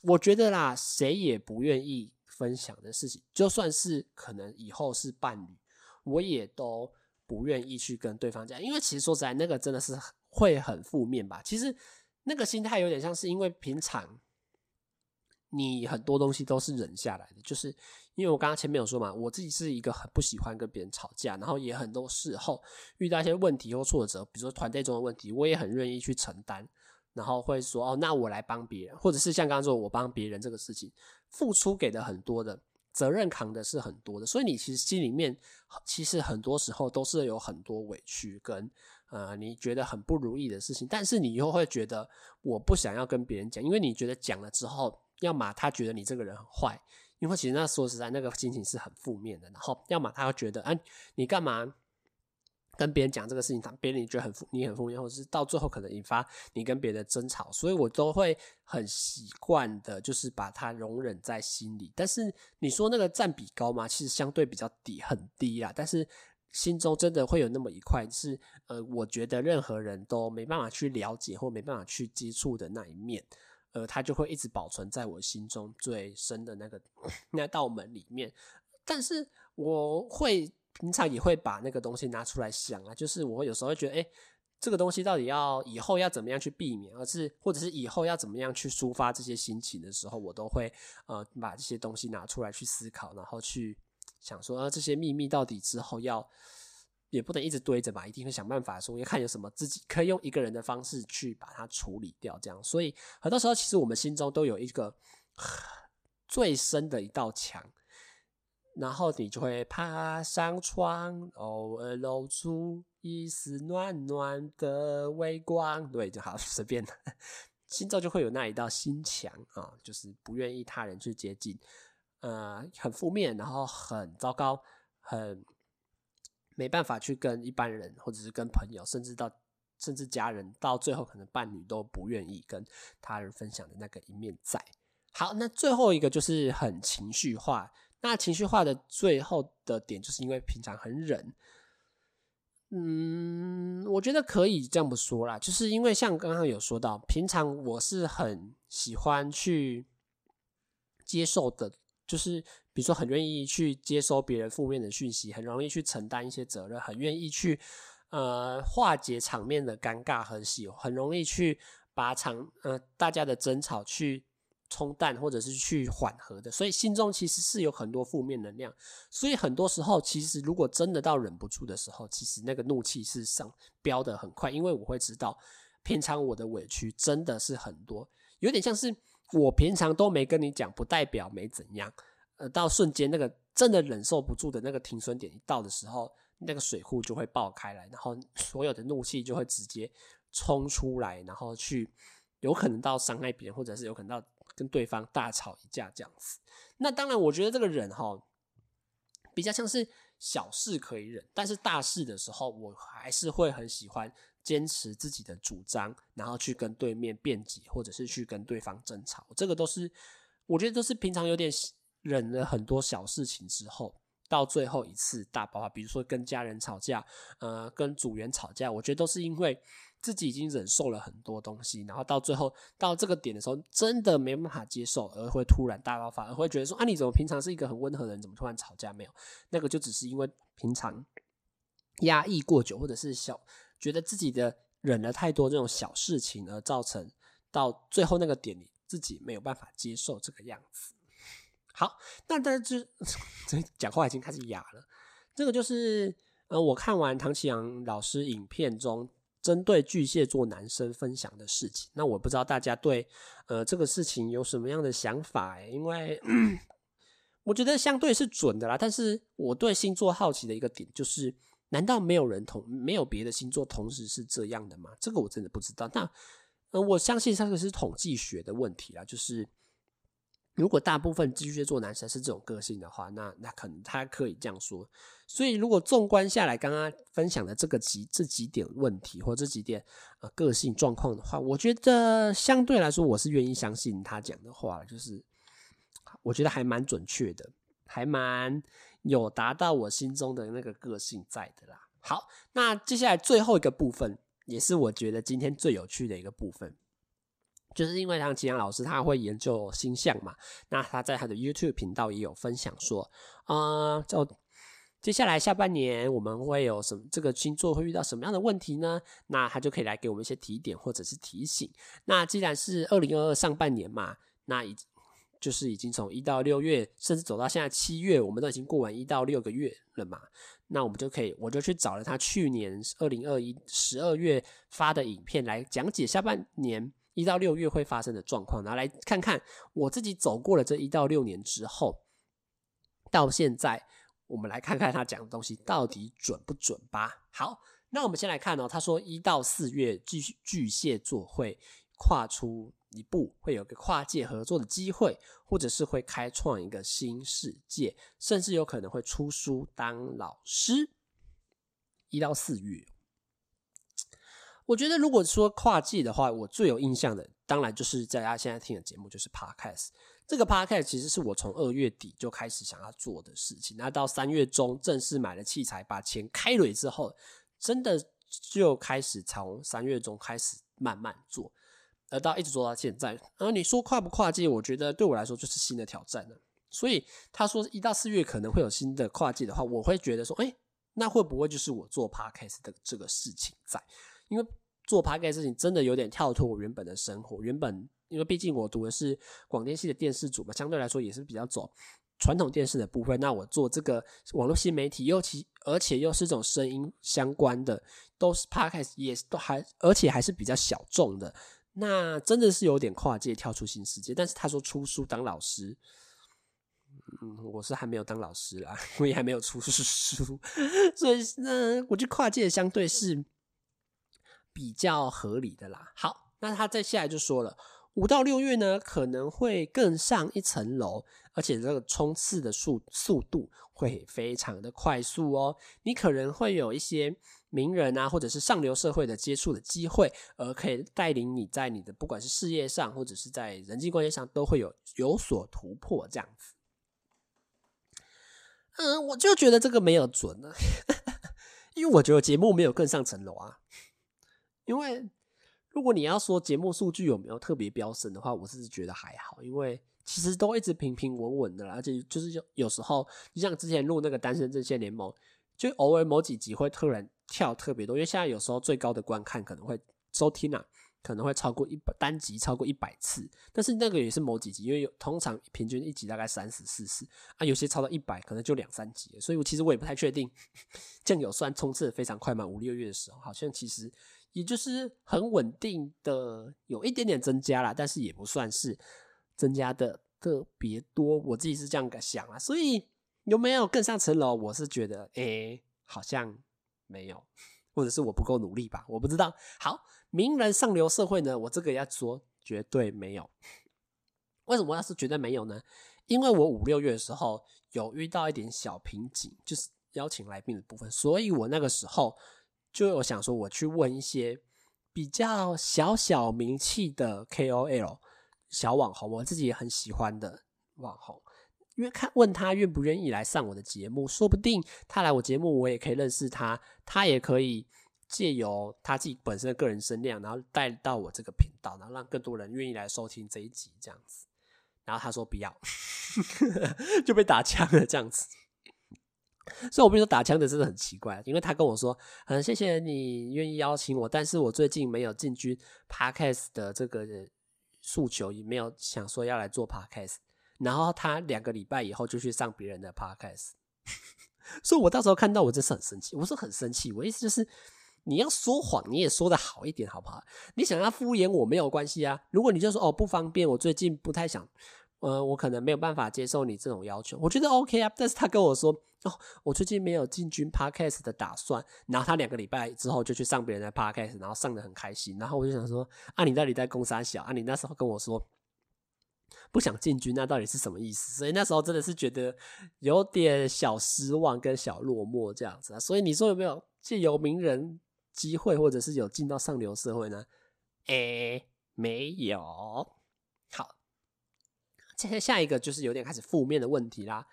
我觉得啦，谁也不愿意分享的事情，就算是可能以后是伴侣，我也都不愿意去跟对方讲，因为其实说实在，那个真的是会很负面吧。其实那个心态有点像是因为平常。你很多东西都是忍下来的，就是因为我刚刚前面有说嘛，我自己是一个很不喜欢跟别人吵架，然后也很多时候遇到一些问题或挫折，比如说团队中的问题，我也很愿意去承担，然后会说哦，那我来帮别人，或者是像刚刚说我帮别人这个事情，付出给的很多的责任扛的是很多的，所以你其实心里面其实很多时候都是有很多委屈跟呃你觉得很不如意的事情，但是你又会觉得我不想要跟别人讲，因为你觉得讲了之后。要么他觉得你这个人很坏，因为其实那说实在，那个心情是很负面的。然后，要么他会觉得，哎、你干嘛跟别人讲这个事情？他别人你觉得很负，你很负面，或者是到最后可能引发你跟别人的争吵。所以我都会很习惯的，就是把它容忍在心里。但是你说那个占比高吗？其实相对比较低，很低啦。但是心中真的会有那么一块，是呃，我觉得任何人都没办法去了解或没办法去接触的那一面。呃，它就会一直保存在我心中最深的那个 那道门里面。但是我会平常也会把那个东西拿出来想啊，就是我有时候会觉得，诶，这个东西到底要以后要怎么样去避免，而是或者是以后要怎么样去抒发这些心情的时候，我都会呃把这些东西拿出来去思考，然后去想说，呃，这些秘密到底之后要。也不能一直堆着吧，一定会想办法说，要看有什么自己可以用一个人的方式去把它处理掉，这样。所以很多时候，其实我们心中都有一个最深的一道墙，然后你就会爬上窗，偶尔露出一丝暖暖的微光。对，就好 随便，心中就会有那一道心墙啊，就是不愿意他人去接近，呃，很负面，然后很糟糕，很没办法去跟一般人，或者是跟朋友，甚至到甚至家人，到最后可能伴侣都不愿意跟他人分享的那个一面在。好，那最后一个就是很情绪化。那情绪化的最后的点，就是因为平常很忍。嗯，我觉得可以这么说啦，就是因为像刚刚有说到，平常我是很喜欢去接受的，就是比如说很愿意去接收别人负面的讯息，很容易去承担一些责任，很愿意去呃化解场面的尴尬，和喜很容易去把场呃大家的争吵去。冲淡或者是去缓和的，所以心中其实是有很多负面能量，所以很多时候其实如果真的到忍不住的时候，其实那个怒气是上飙得很快，因为我会知道平常我的委屈真的是很多，有点像是我平常都没跟你讲，不代表没怎样，到瞬间那个真的忍受不住的那个停损点一到的时候，那个水库就会爆开来，然后所有的怒气就会直接冲出来，然后去有可能到伤害别人，或者是有可能到。跟对方大吵一架这样子，那当然，我觉得这个忍哈，比较像是小事可以忍，但是大事的时候，我还是会很喜欢坚持自己的主张，然后去跟对面辩解，或者是去跟对方争吵。这个都是我觉得都是平常有点忍了很多小事情之后，到最后一次大爆发，比如说跟家人吵架，呃，跟组员吵架，我觉得都是因为。自己已经忍受了很多东西，然后到最后到这个点的时候，真的没办法接受，而会突然大爆发，而会觉得说：“啊，你怎么平常是一个很温和的人，怎么突然吵架？”没有，那个就只是因为平常压抑过久，或者是小觉得自己的忍了太多这种小事情，而造成到最后那个点，你自己没有办法接受这个样子。好，那但是 这讲话已经开始哑了。这个就是呃，我看完唐綺阳老师影片中。针对巨蟹座男生分享的事情，那我不知道大家对呃这个事情有什么样的想法欸？因为我觉得相对是准的啦，但是我对星座好奇的一个点就是，难道没有人同没有别的星座同时是这样的吗？这个我真的不知道。那呃，我相信这个是统计学的问题啦，就是。如果大部分巨蟹座男生是这种个性的话，那那可能他可以这样说。所以，如果纵观下来，刚刚分享的这个几这几点问题或这几点呃个性状况的话，我觉得相对来说，我是愿意相信他讲的话，就是我觉得还蛮准确的，还蛮有达到我心中的那个个性在的啦。好，那接下来最后一个部分，也是我觉得今天最有趣的一个部分。就是因为像吉阳老师他会研究星象嘛，那他在他的 YouTube 频道也有分享说，呃，就接下来下半年我们会有什么这个星座会遇到什么样的问题呢？那他就可以来给我们一些提点或者是提醒。那既然是二零二二上半年嘛，那已就是已经从一到六月，甚至走到现在七月，我们都已经过完一到六个月了嘛，那我们就可以，我就去找了他去年二零二一十二月发的影片来讲解下半年。一到六月会发生的状况，然后来看看我自己走过了这一到六年之后，到现在，我们来看看他讲的东西到底准不准吧。好，那我们先来看哦，他说一到四月巨巨蟹座会跨出一步，会有个跨界合作的机会，或者是会开创一个新世界，甚至有可能会出书当老师。一到四月。我觉得，如果说跨界的话，我最有印象的，当然就是在家现在听的节目，就是 Podcast。这个 Podcast 其实是我从二月底就开始想要做的事情，那到三月中正式买了器材，把钱开了之后，真的就开始从三月中开始慢慢做，而到一直做到现在。而你说跨不跨界，我觉得对我来说就是新的挑战了。所以他说一到四月可能会有新的跨界的话，我会觉得说，诶，那会不会就是我做 Podcast 的这个事情在？因为做 p o d 事情真的有点跳脱我原本的生活。原本因为毕竟我读的是广电系的电视组嘛，相对来说也是比较走传统电视的部分。那我做这个网络新媒体，尤其而且又是这种声音相关的，都是 Podcast，也都还而且还是比较小众的。那真的是有点跨界跳出新世界。但是他说出书当老师，嗯，我是还没有当老师啦，我也还没有出书，所以呢，我觉得跨界相对是比较合理的啦。好，那他再下来就说了，五到六月呢可能会更上一层楼，而且这个冲刺的速速度会非常的快速哦。你可能会有一些名人啊，或者是上流社会的接触的机会，而可以带领你在你的不管是事业上，或者是在人际关系上，都会有有所突破这样子。嗯，我就觉得这个没有准啊，因为我觉得节目没有更上层楼啊。因为如果你要说节目数据有没有特别飙升的话，我是觉得还好，因为其实都一直平平稳稳的啦，而且就是有有时候，就像之前录那个单身阵线联盟，就偶尔某几集会突然跳特别多，因为现在有时候最高的观看可能会收听啊。可能会超过一百单集超过一百次，但是那个也是某几集，因为有通常平均一集大概三十四次啊，有些超到一百，可能就两三集，所以我其实我也不太确定。酱油算冲刺的非常快嘛，五六月的时候，好像其实也就是很稳定的，有一点点增加啦，但是也不算是增加的特别多，我自己是这样想啊。所以有没有更上层楼？我是觉得，诶，好像没有。或者是我不够努力吧，我不知道。好，名人上流社会呢，我这个要说绝对没有。为什么要是绝对没有呢？因为我五六月的时候有遇到一点小瓶颈，就是邀请来宾的部分，所以我那个时候就有想说，我去问一些比较小小名气的 KOL 小网红，我自己也很喜欢的网红。因为看问他愿不愿意来上我的节目，说不定他来我节目，我也可以认识他，他也可以借由他自己本身的个人声量，然后带到我这个频道，然后让更多人愿意来收听这一集这样子。然后他说不要，就被打枪了这样子。所以我跟你说打枪的真的很奇怪，因为他跟我说，很谢谢你愿意邀请我，但是我最近没有进军 Podcast 的这个诉求，也没有想说要来做 Podcast。然后他两个礼拜以后就去上别人的 podcast，所以我到时候看到我真是很生气，我说很生气，我意思就是你要说谎你也说得好一点好不好？你想要敷衍我没有关系啊，如果你就说哦不方便，我最近不太想，呃我可能没有办法接受你这种要求，我觉得 OK 啊。但是他跟我说哦我最近没有进军 podcast 的打算，然后他两个礼拜之后就去上别人的 podcast，然后上得很开心，然后我就想说啊你到底在攻三小啊？你那时候跟我说。不想进军，那到底是什么意思？所以那时候真的是觉得有点小失望跟小落寞这样子啊。所以你说有没有借由名人机会，或者是有进到上流社会呢？哎、欸，没有。好，接下下一个就是有点开始负面的问题啦。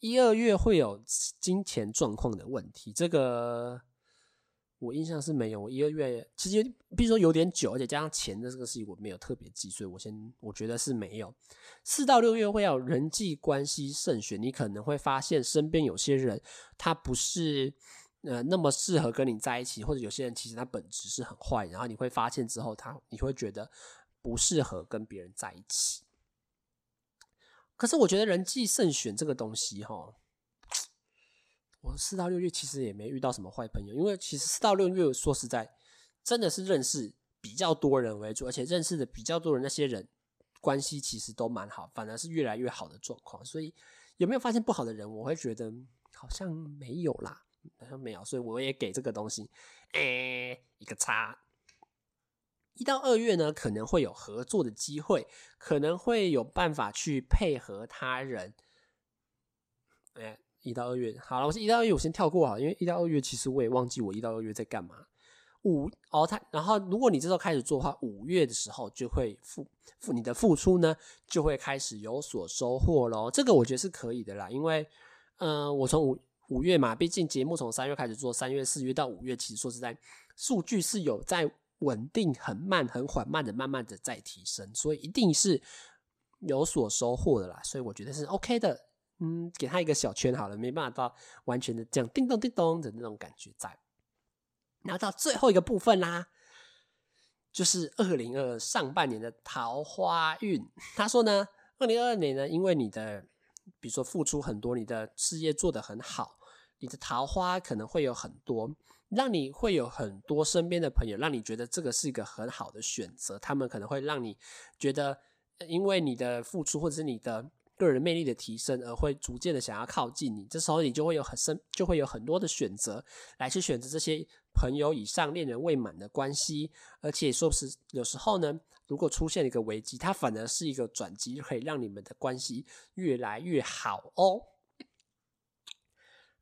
一二月会有金钱状况的问题，这个。我印象是没有，我一个月其实比如说有点久，而且加上钱的这个事情我没有特别记，所以我先我觉得是没有。四到六月会有人际关系慎选，你可能会发现身边有些人他不是呃那么适合跟你在一起，或者有些人其实他本质是很坏，然后你会发现之后他你会觉得不适合跟别人在一起。可是我觉得人际慎选这个东西齁。我四到六月其实也没遇到什么坏朋友，因为其实四到六月说实在，真的是认识比较多人为主，而且认识的比较多人那些人关系其实都蛮好，反而是越来越好的状况。所以有没有发现不好的人？我会觉得好像没有啦，好像没有，所以我也给这个东西，哎、欸，一个叉。一到二月呢，可能会有合作的机会，可能会有办法去配合他人，哎、一到二月，好了，我是一到二月，我先跳过啊，因为一到二月其实我也忘记我一到二月在干嘛。五哦，他然后如果你这时候开始做的话，五月的时候就会付付你的付出呢，就会开始有所收获喽。这个我觉得是可以的啦，因为嗯、我从五五月嘛，毕竟节目从三月开始做，三月、四月到五月，其实说实在，数据是有在稳定、很慢、很缓慢的、慢慢的在提升，所以一定是有所收获的啦。所以我觉得是 OK 的。嗯，给他一个小圈好了，没办法到完全的这样叮咚叮咚的那种感觉在。然后到最后一个部分啦，就是二零二上半年的桃花运。他说呢，二零二二年呢，因为你的比如说付出很多，你的事业做得很好，你的桃花可能会有很多，让你会有很多身边的朋友，让你觉得这个是一个很好的选择。他们可能会让你觉得，因为你的付出或者是你的。个人魅力的提升，而会逐渐的想要靠近你。这时候你就会有很深，就会有很多的选择来去选择这些朋友以上、恋人未满的关系。而且说是有时候呢，如果出现一个危机，它反而是一个转机，可以让你们的关系越来越好哦。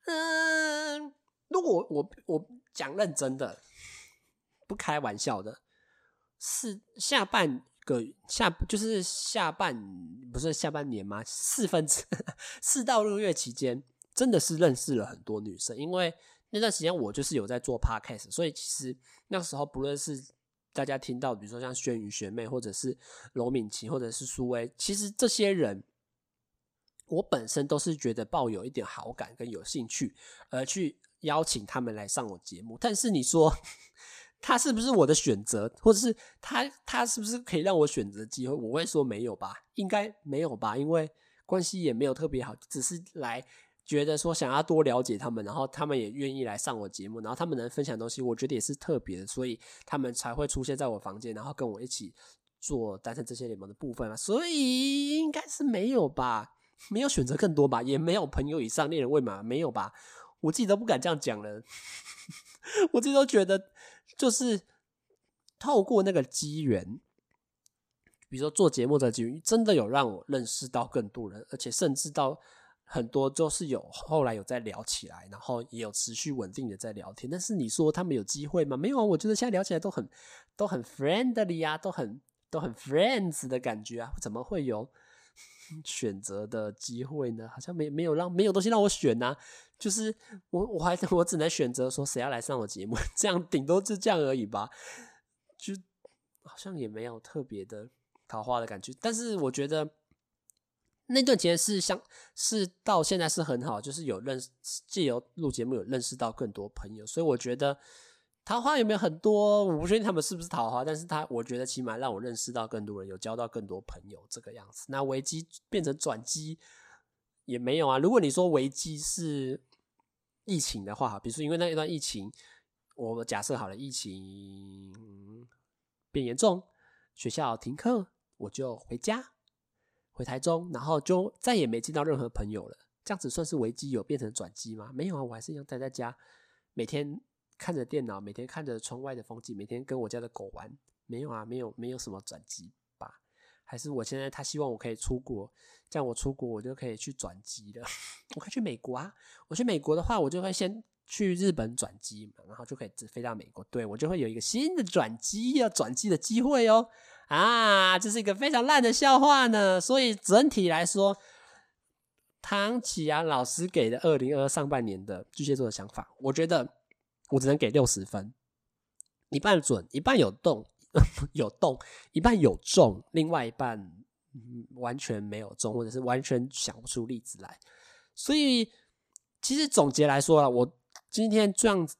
嗯，如果我我讲认真的，不开玩笑的，是下半。个下就是下半不是下半年吗？四分之四到六月期间，真的是认识了很多女生。因为那段时间我就是有在做 podcast，所以其实那时候不论是大家听到，比如说像轩宇学妹，或者是罗敏琪，或者是苏薇，其实这些人我本身都是觉得抱有一点好感跟有兴趣，而去邀请他们来上我节目。但是你说。他是不是我的选择，或者是他他是不是可以让我选择机会？我会说没有吧，应该没有吧，因为关系也没有特别好，只是来觉得说想要多了解他们，然后他们也愿意来上我节目，然后他们能分享东西，我觉得也是特别的，所以他们才会出现在我房间，然后跟我一起做单身这些联盟的部分啊，所以应该是没有吧，没有选择更多吧，也没有朋友以上恋人未满，没有吧，我自己都不敢这样讲了，我自己都觉得。就是透过那个机缘，比如说做节目的机缘，真的有让我认识到更多人，而且甚至到很多就是有后来有在聊起来，然后也有持续稳定的在聊天。但是你说他们有机会吗？没有啊，我觉得现在聊起来都很都很 friendly 啊，都很都很 friends 的感觉啊，怎么会有 选择的机会呢？好像没没有让没有东西让我选啊。就是我，我还 我只能选择说谁要来上我节目，这样顶多就这样而已吧，就好像也没有特别的桃花的感觉。但是我觉得那段时间是像是到现在是很好，就是有认识，借由录节目有认识到更多朋友，所以我觉得桃花有没有很多，我不确定他们是不是桃花，但是他我觉得起码让我认识到更多人，有交到更多朋友这个样子。那危机变成转机。也没有啊。如果你说危机是疫情的话，比如说因为那一段疫情，我假设好了，疫情变严重，学校停课，我就回家，回台中，然后就再也没见到任何朋友了。这样子算是危机有变成转机吗？没有啊，我还是一样待在家，每天看着电脑，每天看着窗外的风景，每天跟我家的狗玩。没有啊，没有，没有什么转机。还是我现在他希望我可以出国，这样我出国我就可以去转机了。我可以去美国啊！我去美国的话，我就会先去日本转机嘛，然后就可以直飞到美国。对，我就会有一个新的转机要转机的机会哦。啊，这是一个非常烂的笑话呢。所以整体来说，唐启阳老师给的二零二二上半年的巨蟹座的想法，我觉得我只能给六十分，一半准，一半有洞。有动一半有中，另外一半、完全没有中，或者是完全想不出例子来。所以，其实总结来说啊，我今天这样子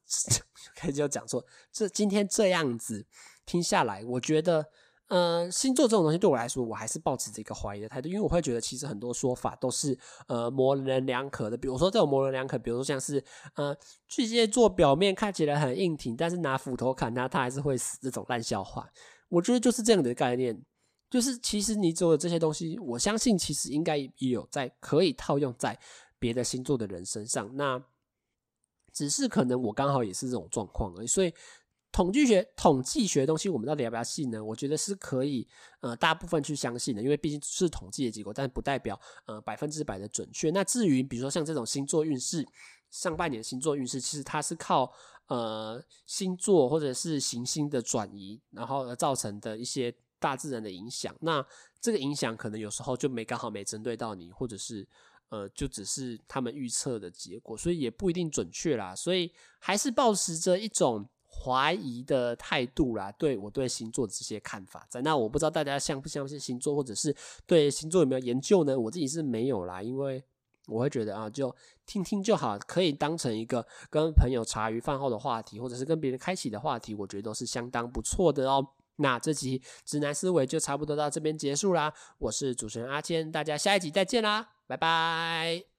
开始就讲说，这今天这样子听下来，我觉得。呃，星座这种东西对我来说，我还是抱持着一个怀疑的态度，因为我会觉得其实很多说法都是呃模棱两可的。比如说这种模棱两可，比如说像是呃巨蟹座表面看起来很硬挺，但是拿斧头砍他，他还是会死这种烂笑话。我觉得就是这样的概念，就是其实你做的这些东西，我相信其实应该也有在可以套用在别的星座的人身上。那只是可能我刚好也是这种状况而已，所以。统计学、统计学的东西，我们到底要不要信呢？我觉得是可以，呃，大部分去相信的，因为毕竟是统计的结果，但不代表呃百分之百的准确。那至于比如说像这种星座运势，上半年星座运势，其实它是靠呃星座或者是行星的转移，然后而造成的一些大自然的影响。那这个影响可能有时候就没刚好没针对到你，或者是呃就只是他们预测的结果，所以也不一定准确啦。所以还是抱持着一种。怀疑的态度啦，对我对星座的这些看法在。那我不知道大家相不相信星座，或者是对星座有没有研究呢？我自己是没有啦，因为我会觉得啊，就听听就好，可以当成一个跟朋友茶余饭后的话题，或者是跟别人开启的话题，我觉得都是相当不错的哦。那这集直男思维就差不多到这边结束啦。我是主持人阿谦，大家下一集再见啦，拜拜。